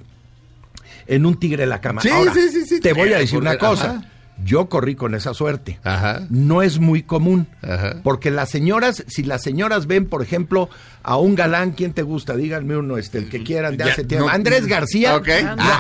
[SPEAKER 11] en un tigre de la cama.
[SPEAKER 4] Sí,
[SPEAKER 11] Ahora,
[SPEAKER 4] sí, sí, sí,
[SPEAKER 11] te voy a
[SPEAKER 4] claro,
[SPEAKER 11] decir una cosa.
[SPEAKER 4] ajá.
[SPEAKER 11] Yo corrí con esa suerte.
[SPEAKER 4] Ajá.
[SPEAKER 11] No es muy común.
[SPEAKER 4] Ajá.
[SPEAKER 11] Porque las señoras, si las señoras ven, por ejemplo, a un galán, ¿quién te gusta? Díganme uno, este, el que quieran de
[SPEAKER 4] Ya,
[SPEAKER 11] hace tiempo.
[SPEAKER 4] no.
[SPEAKER 11] Andrés García.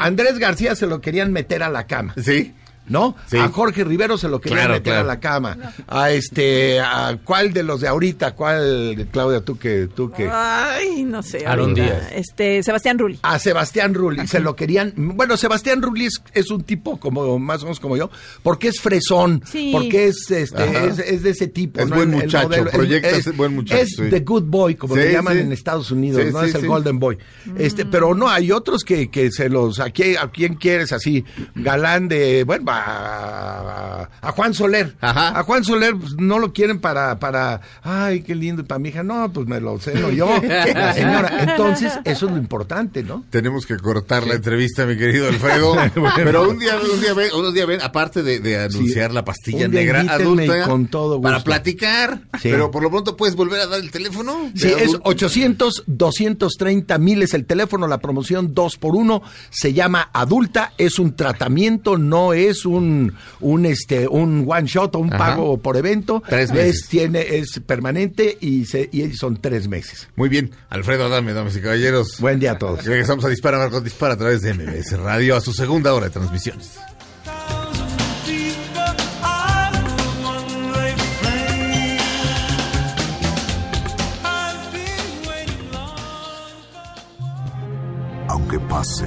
[SPEAKER 11] Andrés García se lo querían meter a la cama.
[SPEAKER 4] Sí.
[SPEAKER 11] ¿No?
[SPEAKER 4] Sí.
[SPEAKER 11] A Jorge Rivero se lo querían
[SPEAKER 4] Claro,
[SPEAKER 11] meter
[SPEAKER 4] claro.
[SPEAKER 11] a la cama. A este, a cuál de los de ahorita, cuál, Claudia, tú que, tú que.
[SPEAKER 5] Ay, no sé.
[SPEAKER 6] Aaron
[SPEAKER 5] ahorita.
[SPEAKER 6] Díaz.
[SPEAKER 5] Este, Sebastián Rulli.
[SPEAKER 11] A Sebastián Rulli, se lo querían. Bueno, Sebastián Rulli es, es un tipo como más o menos como yo, porque es fresón,
[SPEAKER 5] Sí.
[SPEAKER 11] porque es este es, es de ese tipo.
[SPEAKER 4] Es
[SPEAKER 11] ¿no?
[SPEAKER 4] buen
[SPEAKER 11] El- el
[SPEAKER 4] muchacho,
[SPEAKER 11] modelo-
[SPEAKER 4] proyecta
[SPEAKER 11] es,
[SPEAKER 4] ser buen muchacho,
[SPEAKER 11] Es
[SPEAKER 4] sí.
[SPEAKER 11] the good boy, como
[SPEAKER 4] Sí,
[SPEAKER 11] le llaman
[SPEAKER 4] sí.
[SPEAKER 11] en Estados Unidos,
[SPEAKER 4] Sí,
[SPEAKER 11] ¿no?
[SPEAKER 4] sí,
[SPEAKER 11] es el
[SPEAKER 4] sí.
[SPEAKER 11] golden boy. Este, pero no, hay otros que, que se los, a quién, a quién quieres así, galán de, bueno, a, a Juan Soler.
[SPEAKER 4] Ajá.
[SPEAKER 11] A Juan Soler pues, no lo quieren para, para, ay, qué lindo, y para mi hija, no, pues me lo ceno yo, <laughs> la señora. Entonces, eso es lo importante, ¿no?
[SPEAKER 4] Tenemos que cortar la entrevista, mi querido Alfredo. <laughs> Pero un día, un día ven, un día ven, aparte de, de anunciar
[SPEAKER 11] Sí.
[SPEAKER 4] la pastilla negra adulta,
[SPEAKER 11] con todo
[SPEAKER 4] para platicar.
[SPEAKER 11] Sí.
[SPEAKER 4] Pero por lo pronto puedes volver a dar el teléfono.
[SPEAKER 11] Sí, es
[SPEAKER 4] adulto.
[SPEAKER 11] 800 230 mil es el teléfono, la promoción 2 por 1 se llama adulta, es un tratamiento, no es un un este un one shot o un
[SPEAKER 4] Ajá.
[SPEAKER 11] pago por evento,
[SPEAKER 4] Tres meses.
[SPEAKER 11] es tiene es permanente y se y son tres meses.
[SPEAKER 4] Muy bien, Alfredo Adame, damas y caballeros.
[SPEAKER 11] Buen día a todos. <laughs>
[SPEAKER 4] Regresamos a Dispara, Marcos Dispara a través de MBS Radio a su segunda hora de transmisiones.
[SPEAKER 3] Aunque pase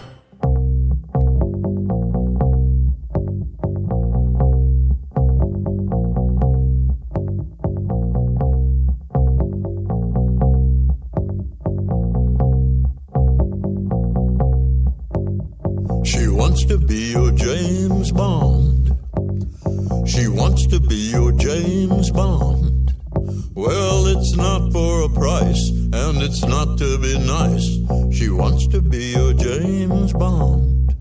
[SPEAKER 12] Wants to be your James Bond. She wants to be your James Bond. Well, it's not for a price, and it's not to be nice. She wants to be your James Bond.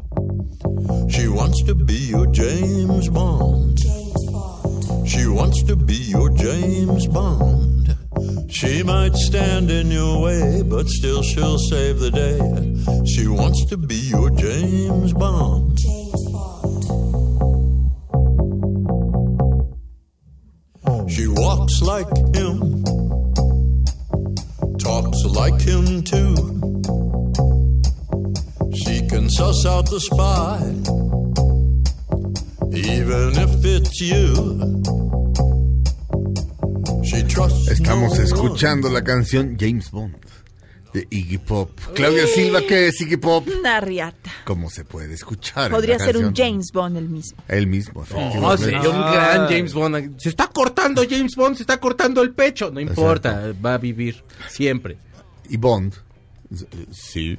[SPEAKER 12] She wants to be your James Bond. She wants to be your James Bond. She might stand in your way, but still she'll save the day. She wants to be your James Bond. She walks like him, talks like him too. She can suss out the spy, even if it's you.
[SPEAKER 4] Estamos escuchando la canción James Bond de Iggy Pop. Claudia Silva, ¿qué es Iggy Pop?
[SPEAKER 5] Una riata.
[SPEAKER 4] ¿Cómo se puede escuchar?
[SPEAKER 5] Podría ser un? James Bond el mismo.
[SPEAKER 4] Él mismo,
[SPEAKER 6] Oh, sería un gran James Bond. Se está cortando James Bond, se está cortando el pecho. No importa, va a vivir siempre.
[SPEAKER 4] Y Bond. eh, Sí.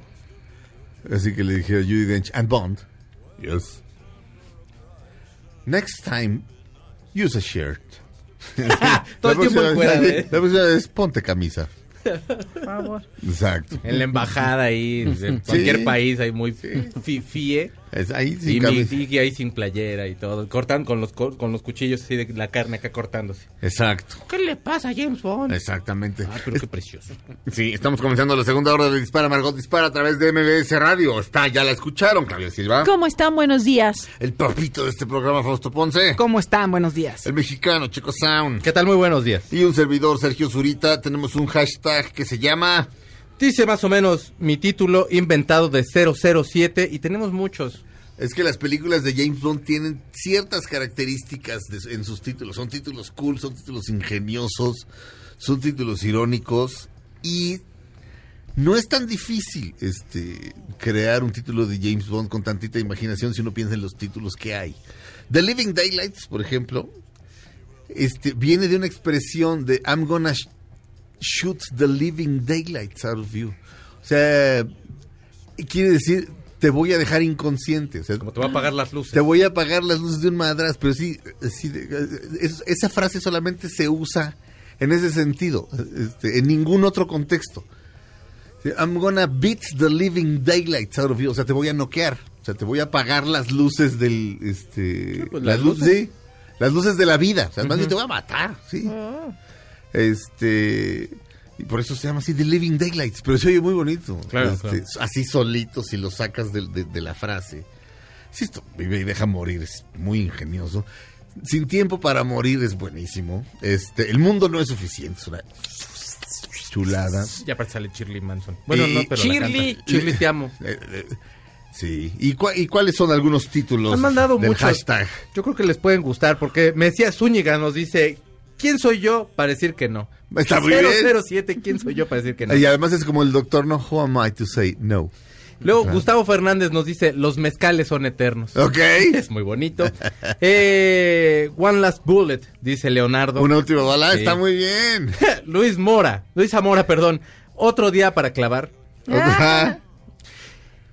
[SPEAKER 4] Así que le dije a Judy Dench, and Bond. Yes. Next time, use a shirt. <laughs>
[SPEAKER 6] Todo el tiempo encuerado, ¿eh?
[SPEAKER 4] La próxima vez, ponte camisa.
[SPEAKER 5] Por favor.
[SPEAKER 4] Exacto.
[SPEAKER 6] En la embajada ahí, en <laughs> cualquier
[SPEAKER 4] Sí.
[SPEAKER 6] país, hay muy fifie.
[SPEAKER 4] Es ahí sin
[SPEAKER 6] y, mi-
[SPEAKER 4] camisa.
[SPEAKER 6] y ahí sin playera y todo. Cortan con los, co- con los cuchillos así de la carne acá cortándose.
[SPEAKER 4] Exacto.
[SPEAKER 6] ¿Qué le pasa a James Bond?
[SPEAKER 4] Exactamente.
[SPEAKER 6] Ah, pero qué precioso.
[SPEAKER 4] Sí, estamos comenzando la segunda hora de Dispara Margot Dispara a través de MBS Radio. Está, ya la escucharon, Claudia Silva.
[SPEAKER 5] ¿Cómo están? Buenos días.
[SPEAKER 4] El papito de este programa, Fausto Ponce.
[SPEAKER 7] ¿Cómo están? Buenos días.
[SPEAKER 4] El mexicano, Checo Sound.
[SPEAKER 6] ¿Qué tal? Muy buenos días.
[SPEAKER 4] Y un servidor, Sergio Zurita. Tenemos un hashtag que se llama...
[SPEAKER 6] Dice más o menos mi título inventado de 007 y tenemos muchos.
[SPEAKER 4] Es que las películas de James Bond tienen ciertas características en sus títulos. Son títulos cool, son títulos ingeniosos, son títulos irónicos y no es tan difícil este crear un título de James Bond con tantita imaginación si uno piensa en los títulos que hay. The Living Daylights, por ejemplo, este viene de una expresión de I'm gonna sh- shoot the living daylights out of you. O sea, quiere decir te voy a dejar inconsciente. O sea,
[SPEAKER 6] Como te va a apagar las luces.
[SPEAKER 4] te voy a apagar las luces de un madras, pero sí, sí, es- esa frase solamente se usa en ese sentido, este, en ningún otro contexto. Sí, I'm gonna beat the living daylights out of you. O sea, te voy a noquear. O sea, te voy a apagar las luces del, este,
[SPEAKER 6] pues,
[SPEAKER 4] las
[SPEAKER 6] las
[SPEAKER 4] luces,
[SPEAKER 6] luces.
[SPEAKER 4] sí, las luces de la vida. O sea, más bien te voy a matar, sí. Este, y por eso se llama así The Living Daylights, pero se oye muy bonito.
[SPEAKER 6] Claro,
[SPEAKER 4] Este,
[SPEAKER 6] claro.
[SPEAKER 4] Así solito, si lo sacas de, de- de la frase. Si esto vive y deja morir, es muy ingenioso. Sin tiempo para morir es buenísimo. Este, el mundo no es suficiente, es una chulada.
[SPEAKER 6] Ya aparte sale Shirley Manson. Bueno,
[SPEAKER 4] Y-
[SPEAKER 6] no, pero
[SPEAKER 4] Shirley.
[SPEAKER 6] Shirley, te amo.
[SPEAKER 4] Sí. ¿Y, cua- y cuáles son algunos títulos
[SPEAKER 6] Han mandado
[SPEAKER 4] del
[SPEAKER 6] muchos.
[SPEAKER 4] hashtag?
[SPEAKER 6] Yo creo que les pueden gustar porque Mesías Zúñiga nos dice, ¿quién soy yo para decir que no?
[SPEAKER 4] Está muy bien.
[SPEAKER 6] 007, ¿quién soy yo para decir que no?
[SPEAKER 4] Y además es como el doctor no, who am I to say no?
[SPEAKER 6] Luego. Gustavo Fernández nos dice, los mezcales son eternos.
[SPEAKER 4] Ok. <laughs>
[SPEAKER 6] Es muy bonito. <laughs> Eh, One Last Bullet, dice Leonardo.
[SPEAKER 4] Una última bala,
[SPEAKER 6] Sí.
[SPEAKER 4] está muy bien. <laughs>
[SPEAKER 6] Luis Mora, Luis Zamora, perdón. Otro día para clavar.
[SPEAKER 4] Ajá.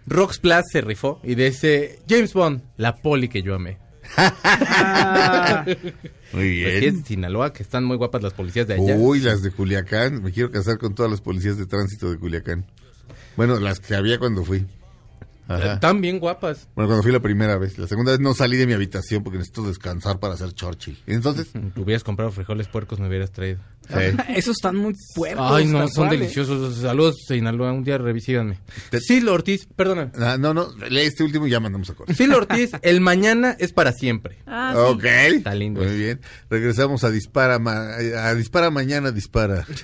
[SPEAKER 6] Rox Plus se rifó y dice, James Bond, la poli que yo amé. <laughs>
[SPEAKER 4] Muy
[SPEAKER 6] Pues sí, es de Sinaloa, que están muy guapas las policías de allá.
[SPEAKER 4] Uy, las de Culiacán. Me quiero casar con todas las policías de tránsito de Culiacán. Bueno, las que había cuando fui. Ajá.
[SPEAKER 6] Están bien guapas.
[SPEAKER 4] Bueno, cuando fui la primera vez. La segunda vez no salí de mi habitación porque necesito descansar para hacer Churchill. Y entonces,
[SPEAKER 6] Te hubieras comprado frijoles puercos, me hubieras traído.
[SPEAKER 4] sí.
[SPEAKER 7] Esos están muy puercos.
[SPEAKER 6] Ay, no, son
[SPEAKER 7] cual, ¿eh?
[SPEAKER 6] deliciosos. Saludos, Sinaloa. Un día revisíganme.
[SPEAKER 4] Te-
[SPEAKER 6] Silo Ortiz, perdona.
[SPEAKER 4] Ah, no, no, lee este último y ya mandamos a corte.
[SPEAKER 6] Silo Ortiz, <laughs> el mañana es para siempre.
[SPEAKER 5] Ah, sí.
[SPEAKER 4] Ok.
[SPEAKER 6] Está lindo
[SPEAKER 4] Muy
[SPEAKER 6] eso.
[SPEAKER 4] bien. Regresamos a Dispara, ma- a Dispara mañana, Dispara. <laughs>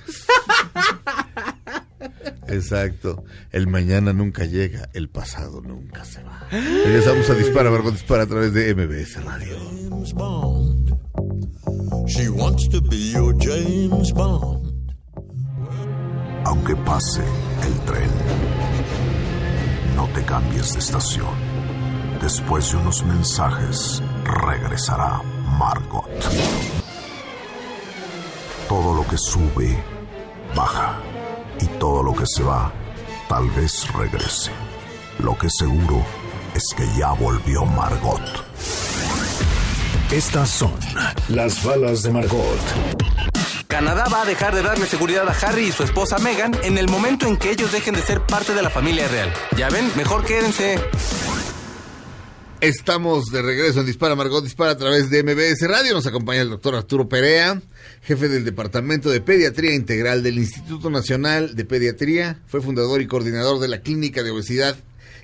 [SPEAKER 4] Exacto. El mañana nunca llega, el pasado nunca se va. Regresamos a Dispara, Margot Dispara a través de MBS Radio.
[SPEAKER 12] James Bond. She wants to be your James Bond.
[SPEAKER 3] Aunque pase el tren, no te cambies de estación. Después de unos mensajes, regresará Margot. Todo lo que sube, baja. Y todo lo que se va, tal vez regrese. Lo que seguro es que ya volvió Margot.
[SPEAKER 2] Estas son las balas de Margot.
[SPEAKER 13] Canadá va a dejar de darle seguridad a Harry y su esposa Meghan en el momento en que ellos dejen de ser parte de la familia real. Ya ven, mejor quédense.
[SPEAKER 4] Estamos de regreso en Dispara Margot Dispara a través de MBS Radio. Nos acompaña el doctor Arturo Perea, jefe del Departamento de Pediatría Integral del Instituto Nacional de Pediatría. Fue fundador y coordinador de la Clínica de Obesidad.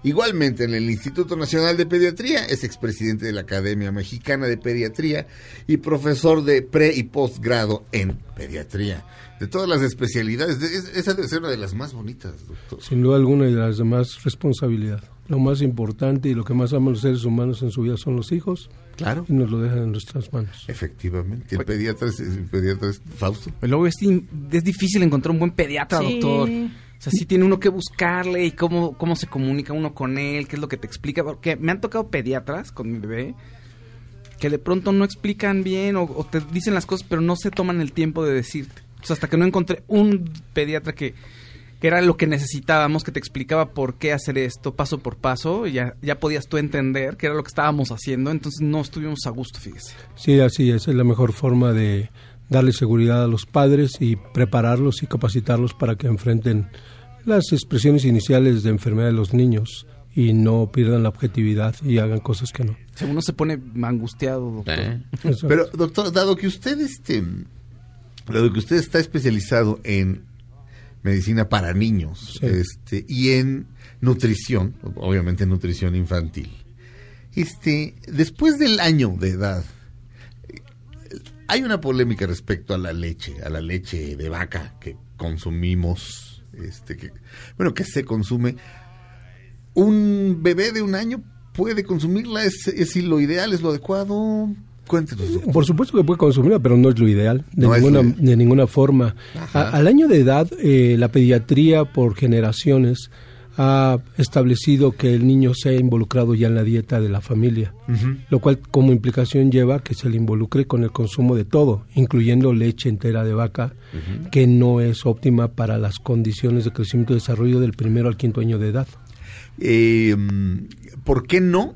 [SPEAKER 4] Igualmente en el Instituto Nacional de Pediatría, es expresidente de la Academia Mexicana de Pediatría y profesor de pre y postgrado en pediatría. De todas las especialidades, de- es- esa debe ser una de las más bonitas, doctor.
[SPEAKER 14] Sin duda alguna y de las demás responsabilidad. Lo más importante y lo que más aman los seres humanos en su vida son los hijos.
[SPEAKER 4] Claro.
[SPEAKER 14] Y nos lo dejan en nuestras manos.
[SPEAKER 4] Efectivamente. El pediatra es, el pediatra es Fausto.
[SPEAKER 7] Luego es, in- es difícil encontrar un buen pediatra,
[SPEAKER 5] Sí.
[SPEAKER 7] doctor. O sea, sí tiene uno que buscarle y cómo, cómo se comunica uno con él, qué es lo que te explica. Porque me han tocado pediatras con mi bebé que de pronto no explican bien o, o te dicen las cosas, pero no se toman el tiempo de decirte. O sea, hasta que no encontré un pediatra que, que era lo que necesitábamos, que te explicaba por qué hacer esto paso por paso, y ya, ya podías tú entender qué era lo que estábamos haciendo, entonces no estuvimos a gusto, fíjese.
[SPEAKER 14] Sí, así es, es la mejor forma de darle seguridad a los padres y prepararlos y capacitarlos para que enfrenten las expresiones iniciales de enfermedad de los niños y no pierdan la objetividad y hagan cosas que no.
[SPEAKER 7] Si uno se pone angustiado, doctor.
[SPEAKER 14] Eso
[SPEAKER 4] Pero, doctor, dado que usted, este, dado que usted está especializado en medicina para niños,
[SPEAKER 14] Sí.
[SPEAKER 4] este, y en nutrición, obviamente nutrición infantil, este, después del año de edad, eh, hay una polémica respecto a la leche, a la leche de vaca que consumimos, este, que, bueno, que se consume. Un bebé de un año puede consumirla, es, es lo ideal, es lo adecuado. Cuéntenos.
[SPEAKER 14] Por supuesto que puede consumirla, pero no es lo ideal, de,
[SPEAKER 4] No
[SPEAKER 14] ninguna,
[SPEAKER 4] lo
[SPEAKER 14] de ninguna forma. A- al año de edad, eh, la pediatría por generaciones ha establecido que el niño sea involucrado ya en la dieta de la familia, lo cual como implicación lleva que se le involucre con el consumo de todo, incluyendo leche entera de vaca, que no es óptima para las condiciones de crecimiento y desarrollo del primero al quinto año de edad.
[SPEAKER 4] Eh, ¿Por qué no?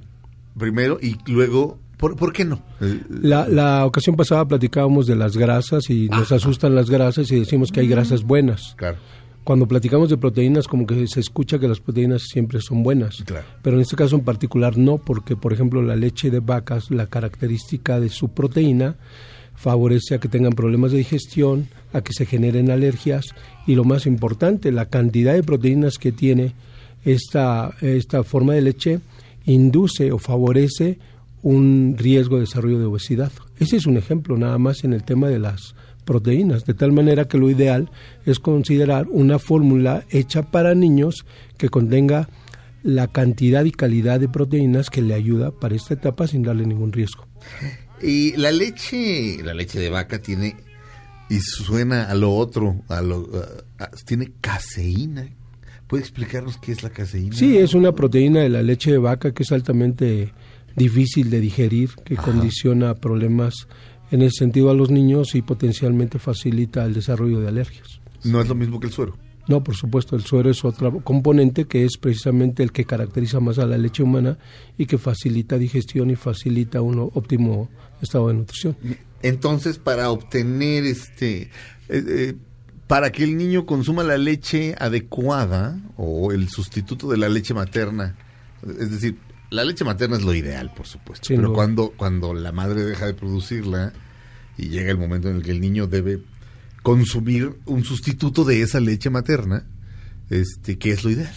[SPEAKER 4] Primero, y luego, ¿por, por qué no? Eh,
[SPEAKER 14] La, la ocasión pasada platicábamos de las grasas y nos asustan las grasas y decimos que hay grasas buenas.
[SPEAKER 4] Claro.
[SPEAKER 14] Cuando platicamos de proteínas, como que se escucha que las proteínas siempre son buenas.
[SPEAKER 4] Claro.
[SPEAKER 14] Pero en este caso en particular no, porque por ejemplo la leche de vacas, la característica de su proteína favorece a que tengan problemas de digestión, a que se generen alergias y lo más importante, la cantidad de proteínas que tiene esta, esta forma de leche induce o favorece un riesgo de desarrollo de obesidad. Ese es un ejemplo nada más en el tema de las proteínas, de tal manera que lo ideal es considerar una fórmula hecha para niños que contenga la cantidad y calidad de proteínas que le ayuda para esta etapa sin darle ningún riesgo.
[SPEAKER 4] Y la leche, la leche de vaca tiene, y suena a lo otro, a lo, a- a- tiene caseína. ¿Puede explicarnos qué es la caseína?
[SPEAKER 14] Sí, es una proteína de la leche de vaca que es altamente difícil de digerir, que condiciona problemas en ese sentido a los niños y potencialmente facilita el desarrollo de alergias.
[SPEAKER 4] No es lo mismo que el suero.
[SPEAKER 14] No, por supuesto, el suero es otro componente que es precisamente el que caracteriza más a la leche humana y que facilita digestión y facilita un óptimo estado de nutrición.
[SPEAKER 4] Entonces, para obtener este, eh, eh, para que el niño consuma la leche adecuada o el sustituto de la leche materna, es decir, la leche materna es lo ideal, por supuesto,
[SPEAKER 14] Sin
[SPEAKER 4] pero
[SPEAKER 14] duda.
[SPEAKER 4] cuando cuando la madre deja de producirla y llega el momento en el que el niño debe consumir un sustituto de esa leche materna, este, ¿qué es lo ideal?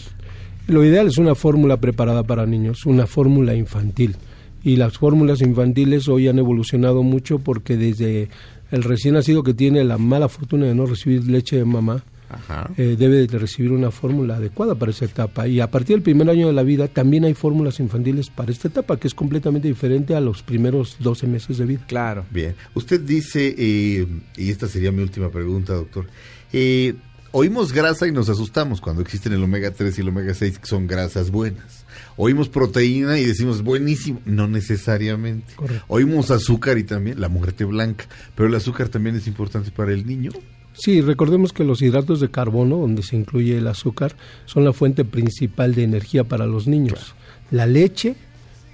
[SPEAKER 14] Lo ideal es una fórmula preparada para niños, una fórmula infantil. Y las fórmulas infantiles hoy han evolucionado mucho porque desde el recién nacido que tiene la mala fortuna de no recibir leche de mamá. Eh, debe de recibir una fórmula adecuada para esa etapa. Y a partir del primer año de la vida también hay fórmulas infantiles para esta etapa, que es completamente diferente a los primeros 12 meses de vida.
[SPEAKER 7] Claro.
[SPEAKER 4] Bien. Usted dice, eh, y esta sería mi última pregunta, doctor. eh, oímos grasa y nos asustamos cuando existen el omega 3 y el omega 6, que son grasas buenas. Oímos proteína y decimos, buenísimo. No necesariamente.
[SPEAKER 14] Correcto.
[SPEAKER 4] Oímos azúcar y también la muerte blanca. Pero el azúcar también es importante para el niño.
[SPEAKER 14] Sí, recordemos que los hidratos de carbono, donde se incluye el azúcar, son la fuente principal de energía para los niños. La leche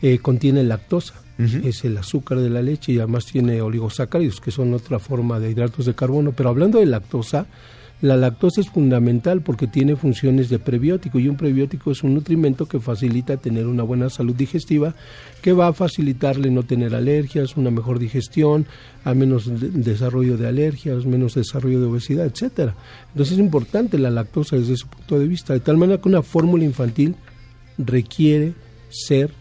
[SPEAKER 14] eh, contiene lactosa, es el azúcar de la leche y además tiene oligosacáridos, que son otra forma de hidratos de carbono. Pero hablando de lactosa, la lactosa es fundamental porque tiene funciones de prebiótico y un prebiótico es un nutrimento que facilita tener una buena salud digestiva, que va a facilitarle no tener alergias, una mejor digestión, a menos de- desarrollo de alergias, menos desarrollo de obesidad, etcétera. Entonces es importante la lactosa desde ese punto de vista, de tal manera que una fórmula infantil requiere ser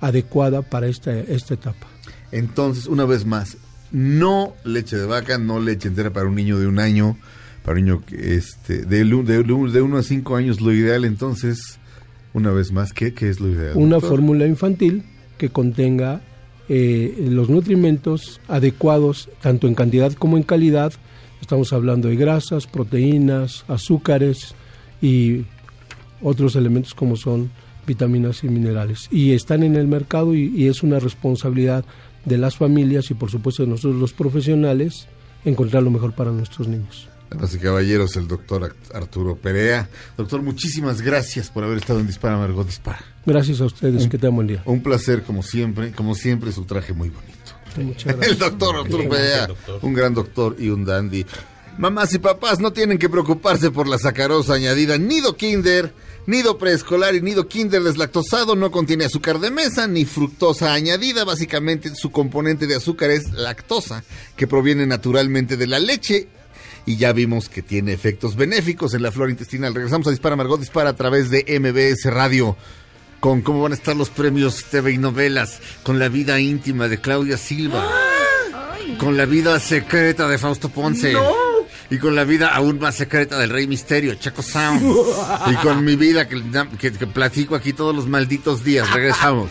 [SPEAKER 14] adecuada para esta, esta etapa.
[SPEAKER 4] Entonces, una vez más, no leche de vaca, no leche entera para un niño de un año, para un niño este, de, de, de uno a cinco años, lo ideal entonces, una vez más, ¿qué, qué es lo ideal?
[SPEAKER 14] Una
[SPEAKER 4] doctor?
[SPEAKER 14] fórmula infantil que contenga eh, los nutrimentos adecuados, tanto en cantidad como en calidad. Estamos hablando de grasas, proteínas, azúcares y otros elementos como son vitaminas y minerales. Y están en el mercado y, y es una responsabilidad de las familias y por supuesto de nosotros los profesionales encontrar lo mejor para nuestros niños.
[SPEAKER 4] Damas y caballeros, el doctor Arturo Perea. Doctor, muchísimas gracias por haber estado en Dispara, Margot Dispara.
[SPEAKER 14] Gracias a ustedes,
[SPEAKER 4] Un-
[SPEAKER 14] que tengan buen día.
[SPEAKER 4] Un placer, como siempre. Como siempre, su traje muy bonito.
[SPEAKER 14] Muchas gracias.
[SPEAKER 4] El doctor Arturo Perea,
[SPEAKER 14] doctor.
[SPEAKER 4] un gran doctor y un dandy. Mamás y papás no tienen que preocuparse por la sacarosa añadida. Nido Kinder, nido preescolar y nido Kinder deslactosado no contiene azúcar de mesa ni fructosa añadida. Básicamente su componente de azúcar es lactosa, que proviene naturalmente de la leche. Y ya vimos que tiene efectos benéficos en la flora intestinal. Regresamos a Dispara Margot Dispara a través de MBS Radio con cómo van a estar los premios TV y novelas, con la vida íntima de Claudia Silva, con la vida secreta de Fausto Ponce. Y con la vida aún más secreta del Rey Misterio, Chaco Sound. <laughs> y con mi vida que, que- que platico aquí todos los malditos días. Regresamos.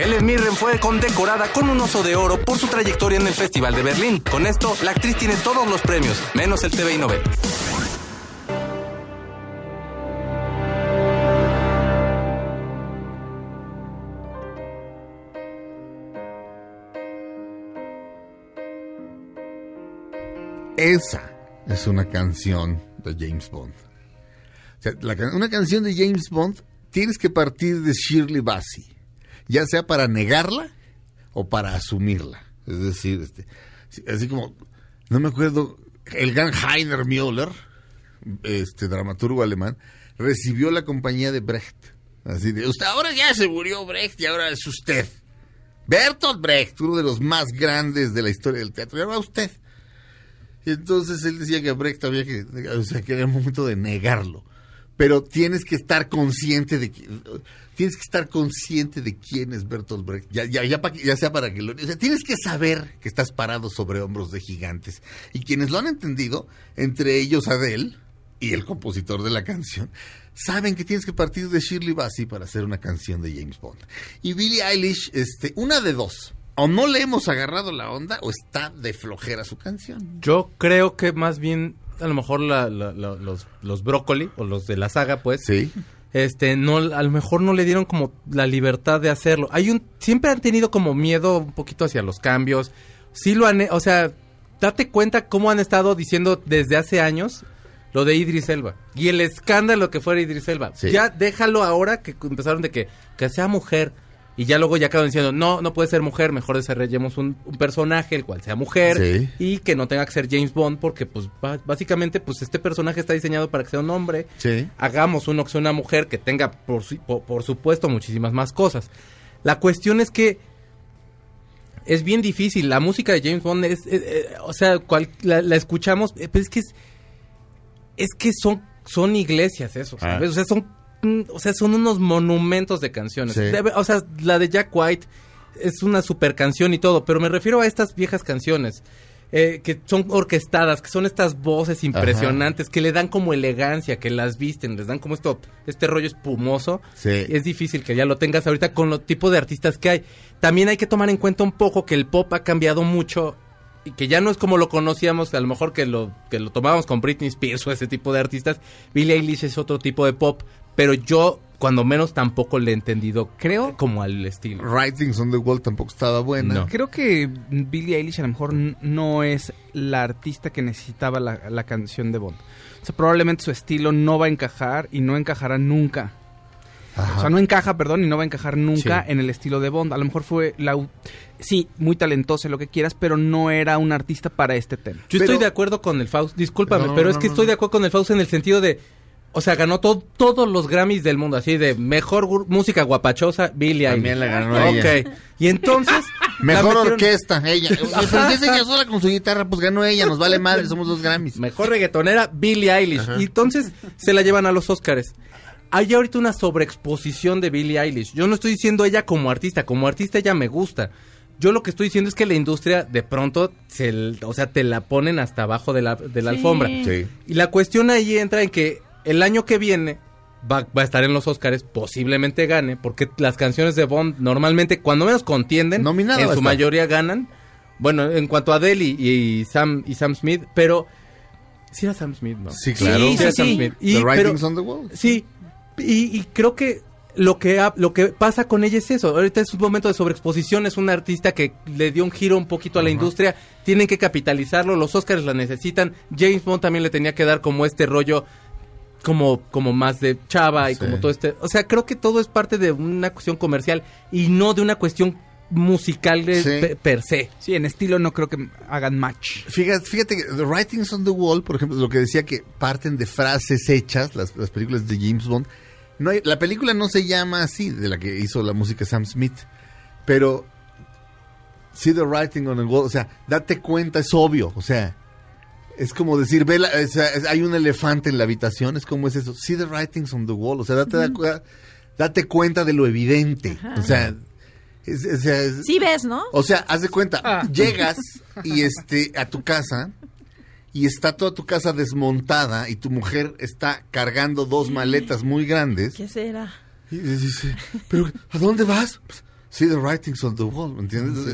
[SPEAKER 13] Helen Mirren fue condecorada con un oso de oro por su trayectoria en el Festival de Berlín. Con esto, la actriz tiene todos los premios, menos el TV y.
[SPEAKER 4] Esa es una canción de James Bond. O sea, una canción de James Bond tienes que partir de Shirley Bassey, ya sea para negarla o para asumirla. Es decir, este, sí, así como, no me acuerdo, el gran Heiner Müller, este dramaturgo alemán, recibió la compañía de Brecht. Así de, usted ahora ya se murió Brecht y ahora es usted. Bertolt Brecht, uno de los más grandes de la historia del teatro, y ahora usted. Y entonces él decía que Brecht había que, o sea, que era el momento de negarlo. Pero tienes que estar consciente de que, tienes que estar consciente de quién es Bertolt Brecht, ya, ya, ya, pa- ya sea para que lo, o sea, tienes que saber que estás parado sobre hombros de gigantes. Y quienes lo han entendido, entre ellos Adele y el compositor de la canción, saben que tienes que partir de Shirley Bassey para hacer una canción de James Bond. Y Billie Eilish, este, una de dos. O no le hemos agarrado la onda o está de flojera su canción.
[SPEAKER 6] Yo creo que más bien, a lo mejor la- la- la- los, los brócoli, o los de la saga, pues, este, no, a lo mejor no le dieron como la libertad de hacerlo. Hay un, siempre han tenido como miedo un poquito hacia los cambios. Sí lo han, o sea, date cuenta cómo han estado diciendo desde hace años lo de Idris Elba. Y el escándalo que fuera Idris Elba.
[SPEAKER 4] Sí.
[SPEAKER 6] Ya déjalo ahora que empezaron de que, que sea mujer. Y ya luego ya acaban diciendo, no, no puede ser mujer, mejor desarrollemos un, un personaje el cual sea mujer
[SPEAKER 4] Sí.
[SPEAKER 6] y que no tenga que ser James Bond porque pues básicamente pues este personaje está diseñado para que sea un hombre.
[SPEAKER 4] Sí.
[SPEAKER 6] Hagamos uno que sea una mujer que tenga por, por, por supuesto muchísimas más cosas. La cuestión es que es bien difícil, la música de James Bond es, eh, eh, o sea, cual- la, la escuchamos, eh, pero es que es, es que son, son iglesias eso, ¿sabes?
[SPEAKER 4] Ah.
[SPEAKER 6] O sea, son, o sea, son unos monumentos de canciones.
[SPEAKER 4] Sí.
[SPEAKER 6] O sea, la de Jack White es una super canción y todo, pero me refiero a estas viejas canciones. eh, que son orquestadas, que son estas voces impresionantes, que le dan como elegancia, que las visten, les dan como esto, este rollo espumoso.
[SPEAKER 4] Sí.
[SPEAKER 6] Es difícil que ya lo tengas ahorita con los tipos de artistas que hay. También hay que tomar en cuenta un poco que el pop ha cambiado mucho y que ya no es como lo conocíamos, a lo mejor que lo que lo tomábamos con Britney Spears o ese tipo de artistas. Billie Eilish es otro tipo de pop, pero yo cuando menos tampoco le he entendido
[SPEAKER 7] Creo
[SPEAKER 6] como al estilo.
[SPEAKER 4] Writings on the Wall tampoco estaba buena.
[SPEAKER 6] No.
[SPEAKER 7] Creo que Billie Eilish a lo mejor no es la artista que necesitaba la, la canción de Bond. O sea, probablemente su estilo no va a encajar y no encajará nunca. O sea, no encaja, perdón, y no va a encajar nunca
[SPEAKER 6] Sí.
[SPEAKER 7] en el estilo de Bond. A lo mejor fue la... Sí, muy talentosa, lo que quieras, pero no era un artista para este tema.
[SPEAKER 6] Yo estoy de acuerdo con el Faust, discúlpame,
[SPEAKER 7] No,
[SPEAKER 6] pero
[SPEAKER 7] no,
[SPEAKER 6] es que
[SPEAKER 7] no,
[SPEAKER 6] estoy
[SPEAKER 7] no.
[SPEAKER 6] de acuerdo con el Faust en el sentido de, o sea, ganó to- todos los Grammys del mundo, así de mejor música guapachosa, Billie
[SPEAKER 4] También
[SPEAKER 6] Eilish.
[SPEAKER 4] la ganó
[SPEAKER 6] Ok,
[SPEAKER 4] ella.
[SPEAKER 6] y entonces, <laughs>
[SPEAKER 4] Mejor
[SPEAKER 6] metieron-
[SPEAKER 4] orquesta, ella. Pero si es ella sola con su guitarra, pues ganó ella, nos vale madre, somos dos Grammys.
[SPEAKER 6] Mejor reggaetonera, Billie Eilish.
[SPEAKER 4] Ajá.
[SPEAKER 6] Y entonces se la llevan a los Oscars. Hay ahorita una sobreexposición de Billie Eilish. Yo no estoy diciendo ella como artista, como artista ella me gusta. Yo lo que estoy diciendo es que la industria de pronto, se, o sea, te la ponen hasta abajo de la, de la
[SPEAKER 4] Sí.
[SPEAKER 6] alfombra.
[SPEAKER 4] Sí.
[SPEAKER 6] Y la cuestión ahí entra en que el año que viene va, va a estar en los Oscars, posiblemente gane, porque las canciones de Bond normalmente, cuando menos contienden,
[SPEAKER 4] Nominada
[SPEAKER 6] en su mayoría ganan. Bueno, en cuanto a Adele y, y Sam, y Sam Smith, pero... Sí era Sam Smith, ¿no?
[SPEAKER 4] Sí, claro. Sí,
[SPEAKER 6] era
[SPEAKER 4] sí,
[SPEAKER 6] Sam
[SPEAKER 4] sí.
[SPEAKER 6] Smith.
[SPEAKER 4] The
[SPEAKER 6] pero-
[SPEAKER 4] writing's on the wall.
[SPEAKER 6] Sí, y, y creo que lo que ha- lo que pasa con ella es eso. Ahorita es un momento de sobreexposición, es una artista que le dio un giro un poquito a la industria, tienen que capitalizarlo, los Oscars la necesitan. James Bond también le tenía que dar como este rollo como como más de chava y
[SPEAKER 4] Sí.
[SPEAKER 6] como todo este, o sea, creo que todo es parte de una cuestión comercial y no de una cuestión musical de-
[SPEAKER 4] Sí.
[SPEAKER 6] per, per se.
[SPEAKER 7] Sí, en estilo no creo que hagan match.
[SPEAKER 4] Fíjate, fíjate que The Writings on the Wall, por ejemplo, lo que decía que parten de frases hechas, las, las películas de James Bond. No hay- la película no se llama así, de la que hizo la música Sam Smith, pero see the writing on the wall, o sea, date cuenta, es obvio, o sea, es como decir, ve la- es- hay un elefante en la habitación, es como es eso, see the writings on the wall, o sea, date, da- date cuenta de lo evidente, o sea, es-
[SPEAKER 5] Sí ves, ¿no?
[SPEAKER 4] o sea, haz de cuenta, llegas y <laughs> este a tu casa y está toda tu casa desmontada y tu mujer está cargando dos maletas muy grandes.
[SPEAKER 5] ¿Qué será?
[SPEAKER 4] Y dice, pero ¿a dónde vas? Pues, See the writings on the wall, ¿me entiendes?
[SPEAKER 7] Sí,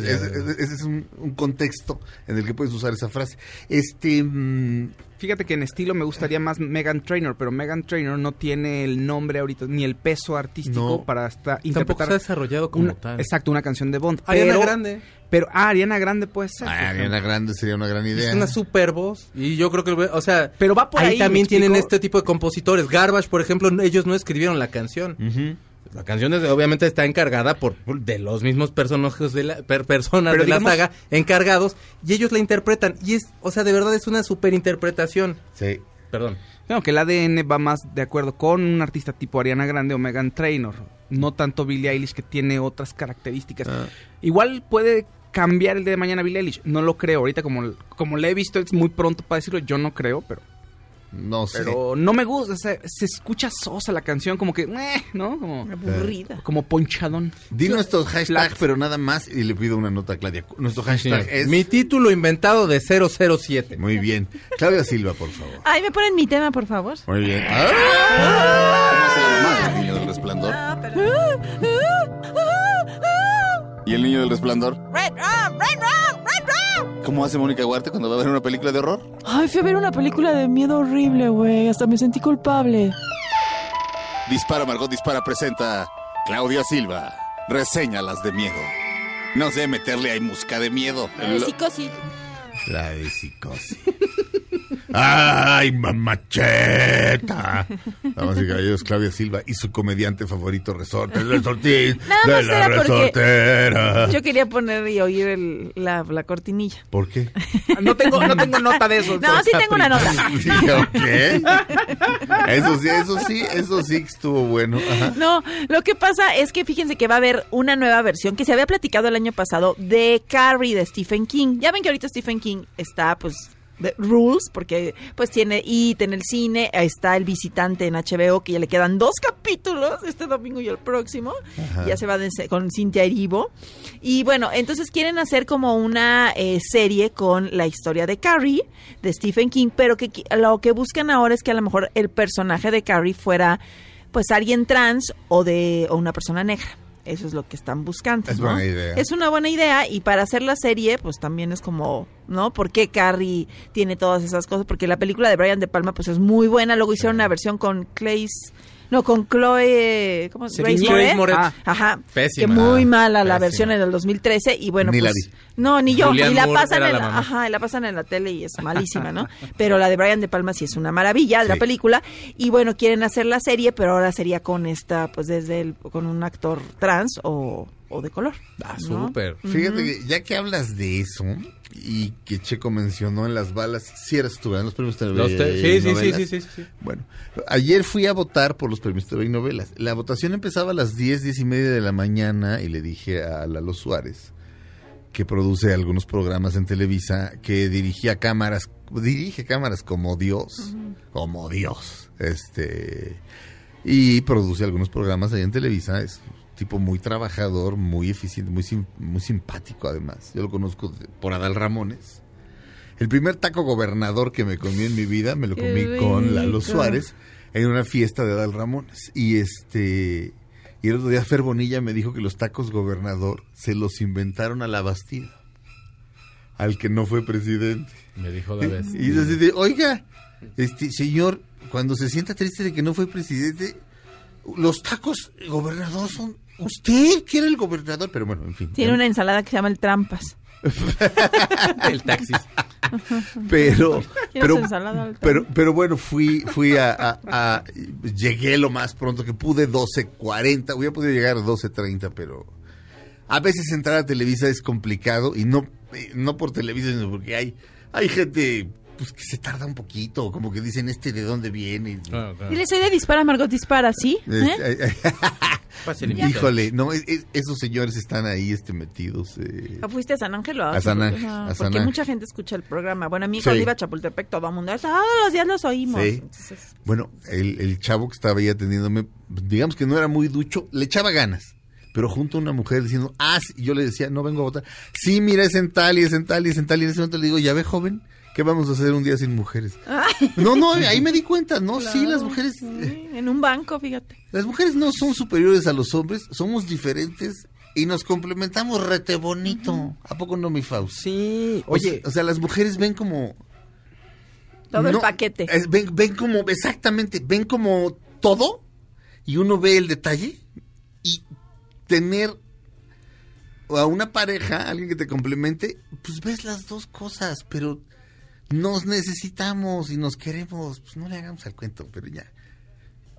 [SPEAKER 4] Ese es, un, un contexto en el que puedes usar esa frase. Este, mm,
[SPEAKER 7] Fíjate que en estilo me gustaría más Megan Trainor, pero Megan Trainor no tiene el nombre ahorita, ni el peso artístico
[SPEAKER 6] No.
[SPEAKER 7] para estar
[SPEAKER 6] Tampoco
[SPEAKER 7] interpretar.
[SPEAKER 6] se ha desarrollado como
[SPEAKER 7] una-
[SPEAKER 6] tal.
[SPEAKER 7] Exacto, una canción de Bond.
[SPEAKER 6] Ariana
[SPEAKER 7] pero-
[SPEAKER 6] Grande.
[SPEAKER 7] Pero, ah, Ariana Grande puede ser.
[SPEAKER 4] ah, Ariana. Grande sería una gran idea.
[SPEAKER 6] Es una super voz y yo creo que, o sea,
[SPEAKER 7] Pero va por ahí,
[SPEAKER 6] también
[SPEAKER 7] ¿me
[SPEAKER 6] tienen este tipo de compositores. Garbage, por ejemplo, ellos no escribieron la canción. La canción es- obviamente está encargada por de los mismos personajes de la per- personas
[SPEAKER 7] Pero
[SPEAKER 6] de la saga encargados y ellos la interpretan y es, o sea, de verdad es una super interpretación.
[SPEAKER 4] Sí.
[SPEAKER 6] Perdón.
[SPEAKER 7] No, que el ADN va más de acuerdo con un artista tipo Ariana Grande o Megan Trainor. No tanto Billie Eilish que tiene otras características.
[SPEAKER 4] Ah.
[SPEAKER 7] Igual puede cambiar el día de mañana Billie Eilish. No lo creo. Ahorita como, como le he visto es muy pronto para decirlo. Yo no creo, pero...
[SPEAKER 4] No sé.
[SPEAKER 7] Pero no me gusta. Se, se escucha sosa la canción. Como que... eh, ¿No? Como...
[SPEAKER 5] Aburrida.
[SPEAKER 7] Como ponchadón.
[SPEAKER 4] Di nuestro hashtag, pero nada más, y le pido una nota a Claudia. Nuestro hashtag
[SPEAKER 6] Sí.
[SPEAKER 4] es...
[SPEAKER 6] Mi título inventado de 007.
[SPEAKER 4] Muy bien. Claudia Silva, por favor.
[SPEAKER 5] Ay, ¿me ponen mi tema, por favor?
[SPEAKER 4] Muy bien.
[SPEAKER 15] ¿Cómo se llama el niño del resplandor?
[SPEAKER 5] Ah,
[SPEAKER 15] ¿Y el niño del resplandor?
[SPEAKER 5] Red Red Red.
[SPEAKER 15] ¿Cómo hace Mónica Huarte cuando va a ver una película de horror?
[SPEAKER 5] Ay, fui a ver una película de miedo horrible, güey. Hasta me sentí culpable.
[SPEAKER 15] Dispara, Margot Dispara presenta Claudia Silva. Reseñalas de miedo. No sé meterle ahí música de miedo. Lo-
[SPEAKER 5] psicosis.
[SPEAKER 4] La de psicosis. ¡Ay, mamacheta! Damas y caballeros, Claudia Silva y su comediante favorito, Resortes, Resortín, <laughs>
[SPEAKER 5] Nada
[SPEAKER 4] de
[SPEAKER 5] más
[SPEAKER 4] la
[SPEAKER 5] era
[SPEAKER 4] resortera.
[SPEAKER 5] yo quería poner y oír el- la, la cortinilla.
[SPEAKER 4] ¿Por qué?
[SPEAKER 7] No tengo, no tengo nota de eso. <laughs>
[SPEAKER 5] No, sí tengo una nota. <laughs>
[SPEAKER 4] Sí, ok. Eso sí, eso sí, eso sí estuvo bueno. Ajá.
[SPEAKER 5] No, lo que pasa es que fíjense que va a haber una nueva versión que se había platicado el año pasado de Carrie de Stephen King. Ya ven que ahorita Stephen King está pues Rules porque pues tiene It en el cine, está El Visitante en HBO que ya le quedan dos capítulos este domingo y el próximo.
[SPEAKER 16] Ajá.
[SPEAKER 5] Ya se va de- con Cynthia Erivo. Y bueno, entonces quieren hacer como una eh, serie con la historia de Carrie de Stephen King, pero que lo que buscan ahora es que a lo mejor el personaje de Carrie fuera pues alguien trans o de o una persona negra. Eso es lo que están buscando.
[SPEAKER 4] Es
[SPEAKER 5] ¿no?
[SPEAKER 4] buena idea.
[SPEAKER 5] Es una buena idea y para hacer la serie, pues también es como, ¿no? ¿Por qué Carrie tiene todas esas cosas? Porque la película de Brian De Palma, pues es muy buena. Luego hicieron una versión con Clays. No, con Chloe. ¿Cómo se. Grace
[SPEAKER 6] Grace
[SPEAKER 5] Moretz.
[SPEAKER 6] Moretz.
[SPEAKER 5] Ajá.
[SPEAKER 6] Pésima.
[SPEAKER 5] Que muy mala la
[SPEAKER 6] Pésima.
[SPEAKER 5] versión en el 2013. Y bueno,
[SPEAKER 4] Ni la
[SPEAKER 5] pues.
[SPEAKER 4] vi.
[SPEAKER 5] No, ni yo. Y la
[SPEAKER 6] Moore
[SPEAKER 5] pasan en
[SPEAKER 6] la
[SPEAKER 5] ajá, y la pasan en la tele y es malísima, ¿no? Pero la de Brian De Palma sí es una maravilla de la
[SPEAKER 4] Sí.
[SPEAKER 5] película. Y bueno, quieren hacer la serie, pero ahora sería con esta, pues desde el, con un actor trans o, o de color.
[SPEAKER 6] Ah,
[SPEAKER 5] ¿no?
[SPEAKER 6] súper.
[SPEAKER 4] Fíjate que ya que hablas de eso y que Checo mencionó en las balas, si eras tú, ¿verdad? en los premios TV
[SPEAKER 6] Los te- sí, sí, sí,
[SPEAKER 4] novelas.
[SPEAKER 6] sí, sí, sí, sí.
[SPEAKER 4] Bueno, ayer fui a votar por los premios TV y novelas. La votación empezaba a las 10, 10 y media de la mañana y le dije a Lalo Suárez que produce algunos programas en Televisa, que dirigía cámaras, dirige cámaras como Dios, como Dios, este, y produce algunos programas ahí en Televisa, es tipo muy trabajador, muy eficiente, muy, sim- muy simpático además, yo lo conozco de- por Adal Ramones. El primer taco gobernador que me comí en mi vida, me lo comí con Lalo. Suárez en una fiesta de Adal Ramones. Y este y el otro día Fer Bonilla me dijo que los tacos gobernador se los inventaron a la Bastida. Al que no fue presidente.
[SPEAKER 6] Me dijo la vez.
[SPEAKER 4] Y así de, oiga, este señor, cuando se sienta triste de que no fue presidente, los tacos gobernador son usted que era el gobernador, pero bueno, en fin.
[SPEAKER 5] Tiene una ensalada que se llama el trampas. <laughs>
[SPEAKER 6] el taxis.
[SPEAKER 4] pero
[SPEAKER 5] ¿Quieres
[SPEAKER 4] pero, pero pero bueno fui fui a, a- a- llegué lo más pronto que pude 12.40 hubiera podido llegar a 12.30 pero a veces entrar a Televisa es complicado y no eh, no por Televisa sino porque hay hay gente pues que se tarda un poquito como que dicen este de dónde viene
[SPEAKER 5] Dile, soy de Dispara, Margot Dispara, ¿sí? ¿Eh? <laughs>
[SPEAKER 4] Eh, híjole no es- es- esos señores están ahí este metidos eh,
[SPEAKER 5] ¿O ¿Fuiste a San Ángel o
[SPEAKER 4] A San Ángel, a San
[SPEAKER 5] Porque
[SPEAKER 4] Ángel.
[SPEAKER 5] mucha gente escucha el programa. Bueno, a mí
[SPEAKER 4] Sí.
[SPEAKER 5] cuando iba a Chapultepec, todo el mundo, todos los días los oímos.
[SPEAKER 4] Sí.
[SPEAKER 5] Entonces,
[SPEAKER 4] Bueno, el, el chavo que estaba ahí atendiéndome, digamos que no era muy ducho, le echaba ganas. Pero junto a una mujer diciendo, ah, sí", y yo le decía, no vengo a votar. Sí, mira, es en tal y es en tal y es en tal. Y en ese momento le digo, ya ve, joven, ¿qué vamos a hacer un día sin mujeres? No, no, ahí me di cuenta, no, sí, las mujeres, eh,
[SPEAKER 5] en un banco, fíjate.
[SPEAKER 4] las mujeres no son superiores a los hombres, somos diferentes y nos complementamos rete bonito. ¿A poco no, mi Faust?
[SPEAKER 7] Sí,
[SPEAKER 4] O sea, o sea, las mujeres ven como
[SPEAKER 5] Todo el paquete.
[SPEAKER 4] es- ven, ven como, exactamente, ven como todo y uno ve el detalle y tener a una pareja, alguien que te complemente, pues ves las dos cosas, pero nos necesitamos y nos queremos, pues no le hagamos al cuento, pero ya.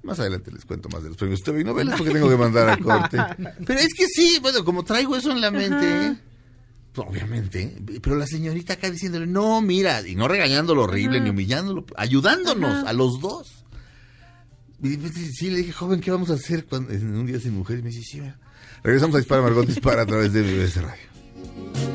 [SPEAKER 4] Más adelante les cuento más de los premios TV y novelas porque tengo que mandar a corte. <laughs> Pero es que sí, bueno, como traigo eso en la mente,
[SPEAKER 5] Ajá.
[SPEAKER 4] pues, obviamente, pero la señorita acá diciéndole, no, mira, y no regañándolo horrible
[SPEAKER 5] Ajá.
[SPEAKER 4] ni humillándolo, ayudándonos
[SPEAKER 5] Ajá.
[SPEAKER 4] a los dos. Y pues, sí, le dije, joven, ¿qué vamos a hacer cuando, en un día sin mujeres? Y me dice, sí, mira. Regresamos a Dispara Margot Dispara a través de BBC Radio.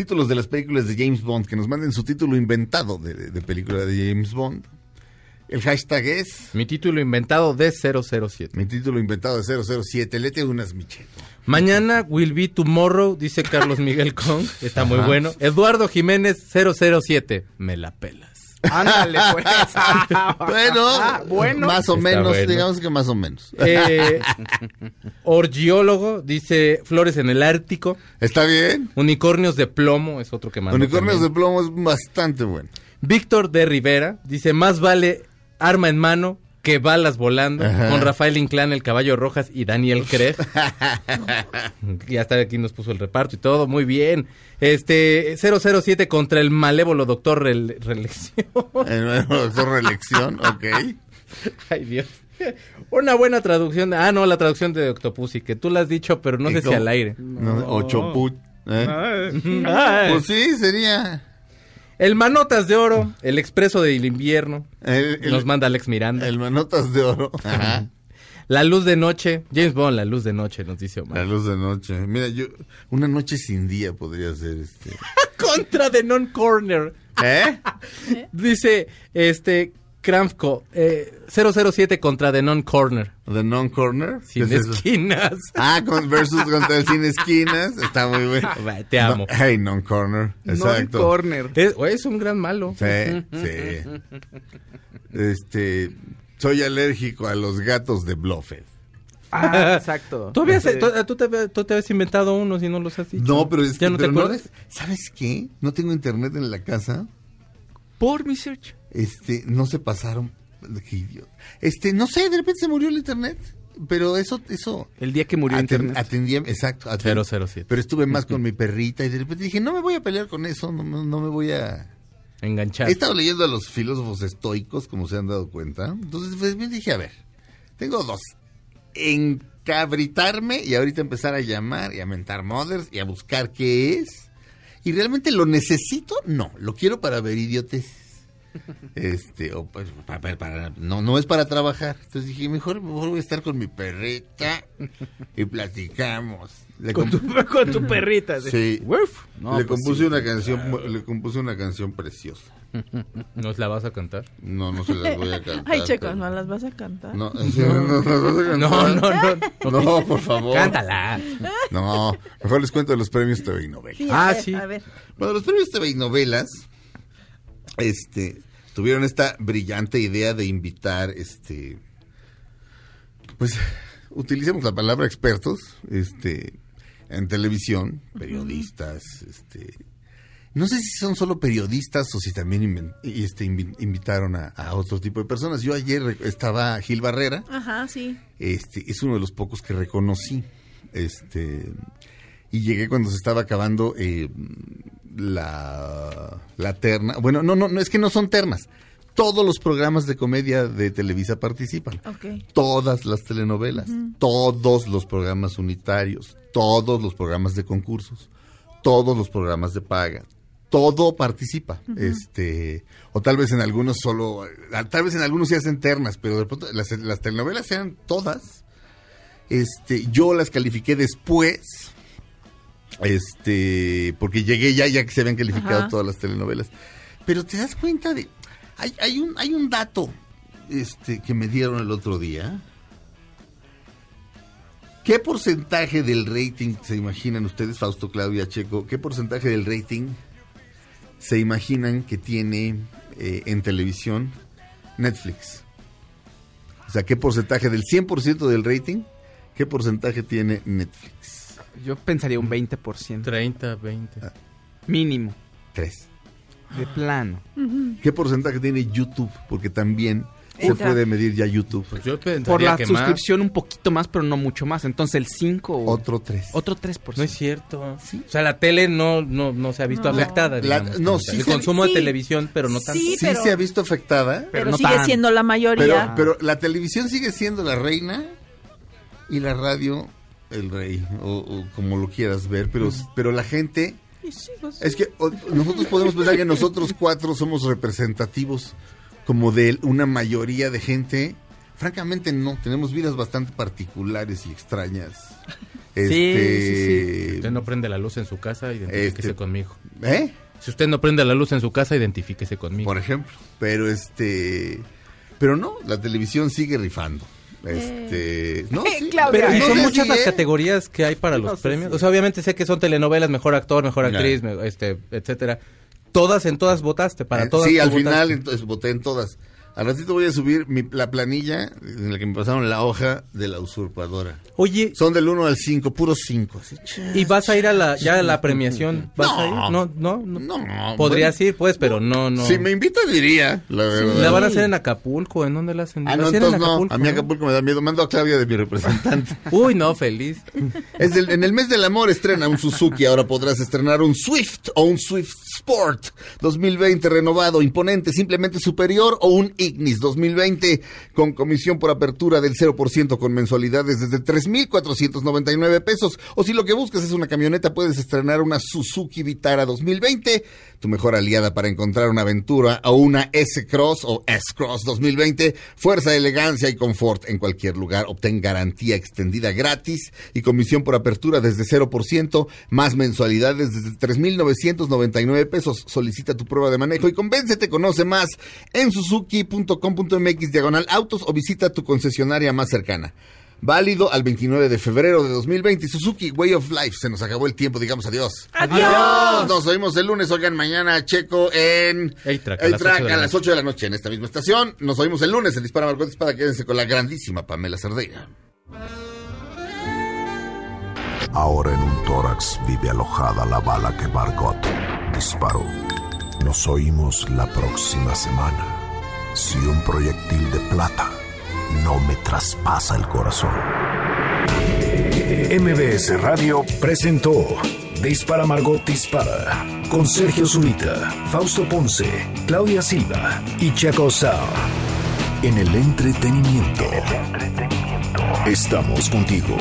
[SPEAKER 4] títulos de las películas de James Bond, que nos manden su título inventado de, película de James Bond. El hashtag es...
[SPEAKER 6] Mi título inventado de 007.
[SPEAKER 4] Mi título inventado de 007. Lete unas, Michelle.
[SPEAKER 6] Mañana will be tomorrow, dice Carlos Miguel Kong. Está muy
[SPEAKER 4] Ajá.
[SPEAKER 6] bueno. Eduardo Jiménez 007. Me la pelas.
[SPEAKER 7] Ándale, pues. <laughs>
[SPEAKER 4] Bueno,
[SPEAKER 7] Ah, bueno.
[SPEAKER 4] más o
[SPEAKER 6] Está
[SPEAKER 4] menos,
[SPEAKER 6] bueno.
[SPEAKER 4] digamos que más o menos.
[SPEAKER 6] Eh, orgiólogo, dice Flores en el Ártico.
[SPEAKER 4] Está bien.
[SPEAKER 6] Unicornios de plomo, es otro que mandó
[SPEAKER 4] Unicornios de plomo es bastante bueno.
[SPEAKER 6] Víctor de Rivera dice, más vale arma en mano que balas volando,
[SPEAKER 4] Ajá.
[SPEAKER 6] con Rafael Inclán, el Caballo Rojas y Daniel Craig. y hasta aquí nos puso el reparto y todo, muy bien. Este, 007 contra el malévolo doctor Rel- Reelección. <laughs>
[SPEAKER 4] El nuevo doctor reelección, ok. <laughs>
[SPEAKER 6] Ay, Dios. Una buena traducción. Ah, no, la traducción de Octopussy, que tú la has dicho, pero no
[SPEAKER 4] ¿Y
[SPEAKER 6] sé si al aire.
[SPEAKER 4] No, o choput. ¿eh?
[SPEAKER 6] Ay.
[SPEAKER 4] Pues sí, sería.
[SPEAKER 6] El Manotas de Oro, el Expreso del Invierno.
[SPEAKER 4] El- el-
[SPEAKER 6] nos manda Alex Miranda.
[SPEAKER 4] El Manotas de Oro. Ajá. <laughs>
[SPEAKER 6] La Luz de Noche. James Bond, La Luz de Noche, nos dice Omar.
[SPEAKER 4] La luz de noche. Mira, yo. Una noche sin día podría ser este. <laughs>
[SPEAKER 6] Contra de Non Corner.
[SPEAKER 4] ¿Eh? <laughs>
[SPEAKER 6] Dice, este, Kramfko, eh, 007 contra The Non Corner.
[SPEAKER 4] The Non-Corner.
[SPEAKER 6] Sin
[SPEAKER 4] ¿Qué es eso?
[SPEAKER 6] esquinas. <laughs>
[SPEAKER 4] Ah, con, versus contra el sin esquinas. Está muy bueno. <laughs>
[SPEAKER 6] Te amo.
[SPEAKER 4] No, hey, Non-Corner. Exacto.
[SPEAKER 7] Non-corner.
[SPEAKER 6] Es, es un gran malo.
[SPEAKER 4] Sí, sí. Este. Soy alérgico a los gatos de Bluffet.
[SPEAKER 7] Ah, <laughs> exacto.
[SPEAKER 6] ¿Tú, habías, tú, tú te, tú te habías inventado unos y no los has dicho.
[SPEAKER 4] No, pero es
[SPEAKER 6] ¿Ya
[SPEAKER 4] que.
[SPEAKER 6] no te
[SPEAKER 4] pero
[SPEAKER 6] acuerdas?
[SPEAKER 4] ¿Sabes qué? No tengo internet en la casa.
[SPEAKER 7] Por mi search.
[SPEAKER 4] Este, no se pasaron. qué idiota. Este, no sé, de repente se murió el internet. Pero eso, eso.
[SPEAKER 7] El día que murió
[SPEAKER 4] aten-
[SPEAKER 7] internet.
[SPEAKER 4] Atendí, exacto. atendí-
[SPEAKER 6] 007.
[SPEAKER 4] Pero estuve más con mi perrita y de repente dije, no me voy a pelear con eso, no, me- no me voy a...
[SPEAKER 6] Enganchar.
[SPEAKER 4] He estado leyendo a los filósofos estoicos, como se han dado cuenta. Entonces pues, me dije, a ver, tengo dos. Encabritarme y ahorita empezar a llamar y a mentar mothers y a buscar qué es. ¿Y realmente lo necesito? No, lo quiero para ver idiotes. Este, o pues, para, para- no, no es para trabajar. Entonces dije, mejor, mejor voy a estar con mi perrita y platicamos. Le
[SPEAKER 7] Con tu- <laughs> con tu perrita, sí.
[SPEAKER 4] Sí.
[SPEAKER 7] Uf. No,
[SPEAKER 4] le
[SPEAKER 7] pues
[SPEAKER 4] compuse
[SPEAKER 7] sí,
[SPEAKER 4] una
[SPEAKER 7] claro.
[SPEAKER 4] canción, le compuse una canción preciosa. <laughs>
[SPEAKER 6] ¿Nos la vas a cantar?
[SPEAKER 4] No, no se las voy a <laughs> cantar.
[SPEAKER 5] Ay, Checo,
[SPEAKER 4] pero-
[SPEAKER 5] ¿no las vas a cantar?
[SPEAKER 4] No, no, no, no,
[SPEAKER 6] No, no, no.
[SPEAKER 4] No, por favor.
[SPEAKER 6] Cántala.
[SPEAKER 4] No, mejor les cuento de los premios TV y novelas.
[SPEAKER 5] Sí, a ver, A ver.
[SPEAKER 4] Bueno, los premios TV y novelas, este, tuvieron esta brillante idea de invitar, este, pues, utilicemos la palabra expertos, este, en televisión, periodistas, este, no sé si son solo periodistas o si también este, invi- invitaron a, a otro tipo de personas. Yo ayer estaba Gil Barrera,
[SPEAKER 5] Ajá, sí.
[SPEAKER 4] este, es uno de los pocos que reconocí. Este, y llegué cuando se estaba acabando eh, la, la terna. Bueno, no, no, no, es que no son ternas. Todos los programas de comedia de Televisa participan. Todas las telenovelas, todos los programas unitarios, todos los programas de concursos, todos los programas de paga. Todo participa. Este, o tal vez en algunos solo, tal vez en algunos se hacen ternas, pero de pronto las, las telenovelas sean todas. Este, yo las califiqué después. Este, porque llegué ya ya que se habían calificado
[SPEAKER 5] Ajá.
[SPEAKER 4] todas las telenovelas. Pero te das cuenta de hay, hay un hay un dato este que me dieron el otro día. ¿Qué porcentaje del rating se imaginan ustedes, Fausto, Claudia, Checo? ¿Qué porcentaje del rating se imaginan que tiene eh, en televisión Netflix? O sea, ¿qué porcentaje del 100% del rating? ¿Qué porcentaje tiene Netflix?
[SPEAKER 7] Yo pensaría un 20%.
[SPEAKER 6] 30, 20.
[SPEAKER 7] Mínimo.
[SPEAKER 4] Tres.
[SPEAKER 7] De plano.
[SPEAKER 4] ¿Qué porcentaje tiene YouTube? Porque también se puede medir ya YouTube.
[SPEAKER 6] Pues yo
[SPEAKER 7] Por la suscripción un poquito más, pero no mucho más. Entonces el 5 o...
[SPEAKER 4] Otro 3.
[SPEAKER 7] Otro 3%.
[SPEAKER 6] No es cierto. O sea, la tele no, no, no se ha visto
[SPEAKER 5] No.
[SPEAKER 6] afectada.
[SPEAKER 4] La-
[SPEAKER 6] digamos,
[SPEAKER 4] no, sí.
[SPEAKER 6] El
[SPEAKER 4] se-
[SPEAKER 6] consumo de televisión, pero no tanto.
[SPEAKER 5] Sí,
[SPEAKER 4] Sí
[SPEAKER 5] pero-
[SPEAKER 4] se ha visto afectada.
[SPEAKER 5] Pero, sigue siendo la mayoría.
[SPEAKER 4] Pero, pero la televisión sigue siendo la reina y la radio el rey, o, o como lo quieras ver, pero, pero la gente... Es que o- nosotros podemos pensar que nosotros cuatro somos representativos como de una mayoría de gente. Francamente no, tenemos vidas bastante particulares y extrañas. <laughs> Este,
[SPEAKER 6] Si usted no prende la luz en su casa, identifíquese
[SPEAKER 4] Este-
[SPEAKER 6] conmigo.
[SPEAKER 4] ¿Eh?
[SPEAKER 6] Si usted no prende la luz en su casa, identifíquese conmigo.
[SPEAKER 4] Por ejemplo. Pero este. Pero no, la televisión sigue rifando. Este. No, sí,
[SPEAKER 6] Pero y
[SPEAKER 4] no
[SPEAKER 6] son
[SPEAKER 4] sé
[SPEAKER 6] muchas
[SPEAKER 4] si,
[SPEAKER 6] las
[SPEAKER 4] ¿eh?
[SPEAKER 6] categorías que hay para los premios. O sea, obviamente sé que son telenovelas, mejor actor, mejor actriz, me- este, etcétera. Todas en todas votaste, para
[SPEAKER 4] Eh,
[SPEAKER 6] todas.
[SPEAKER 4] sí,
[SPEAKER 6] tú
[SPEAKER 4] al
[SPEAKER 6] votaste.
[SPEAKER 4] final entonces voté en todas. Al ratito voy a subir mi- la planilla en la que me pasaron la hoja de la usurpadora.
[SPEAKER 6] Oye.
[SPEAKER 4] Son del 1 al 5, puros 5.
[SPEAKER 6] ¿Y vas a ir a la, ya a la premiación? ¿Vas
[SPEAKER 4] No.
[SPEAKER 6] a ir? No, no, no.
[SPEAKER 4] No,
[SPEAKER 6] Podrías
[SPEAKER 4] bueno.
[SPEAKER 6] ir, pues, pero no, no.
[SPEAKER 4] Si me invita, diría. La, verdad.
[SPEAKER 6] ¿La van a hacer en Acapulco? ¿En dónde la hacen?
[SPEAKER 4] Ah,
[SPEAKER 6] ¿La
[SPEAKER 4] no, entonces
[SPEAKER 6] en
[SPEAKER 4] no.
[SPEAKER 6] Acapulco,
[SPEAKER 4] A mí Acapulco me da miedo. Mando a Claudia de mi representante. <laughs>
[SPEAKER 6] Uy, no, feliz.
[SPEAKER 4] Es en el mes del amor estrena un Suzuki, ahora podrás estrenar un Swift o un Swift Sport 2020 renovado, imponente, simplemente superior o un Ignis 2020 con comisión por apertura del 0% con mensualidades desde 3.499 pesos. O si lo que buscas es una camioneta, puedes estrenar una Suzuki Vitara 2020, tu mejor aliada para encontrar una aventura o una S-Cross o S-Cross 2020, fuerza, elegancia y confort en cualquier lugar. Obtén garantía extendida gratis y comisión por apertura desde 0%, más mensualidades desde 3.999 pesos. Solicita tu prueba de manejo y convéncete, conoce más en suzuki.com.mx diagonal autos o visita tu concesionaria más cercana. Válido al 29 de febrero de 2020. Suzuki Way of Life. Se nos acabó el tiempo, digamos adiós.
[SPEAKER 5] ¡Adiós!
[SPEAKER 4] Nos oímos el lunes. Oigan, mañana Checo en
[SPEAKER 6] A-Track, a
[SPEAKER 4] el
[SPEAKER 6] las
[SPEAKER 4] track
[SPEAKER 6] ocho de
[SPEAKER 4] a
[SPEAKER 6] la
[SPEAKER 4] las 8 de la noche en esta misma estación. Nos oímos el lunes en Dispara Marcot Espada. Quédense con la grandísima Pamela Cerdeira.
[SPEAKER 3] Ahora en un tórax vive alojada la bala que Margot disparó. Nos oímos la próxima semana.
[SPEAKER 2] Si un proyectil de plata no me traspasa el corazón.
[SPEAKER 1] MBS Radio presentó Dispara Margot Dispara con Sergio Zurita, Fausto Ponce, Claudia Silva y Chaco Sao. En el entretenimiento. Estamos contigo.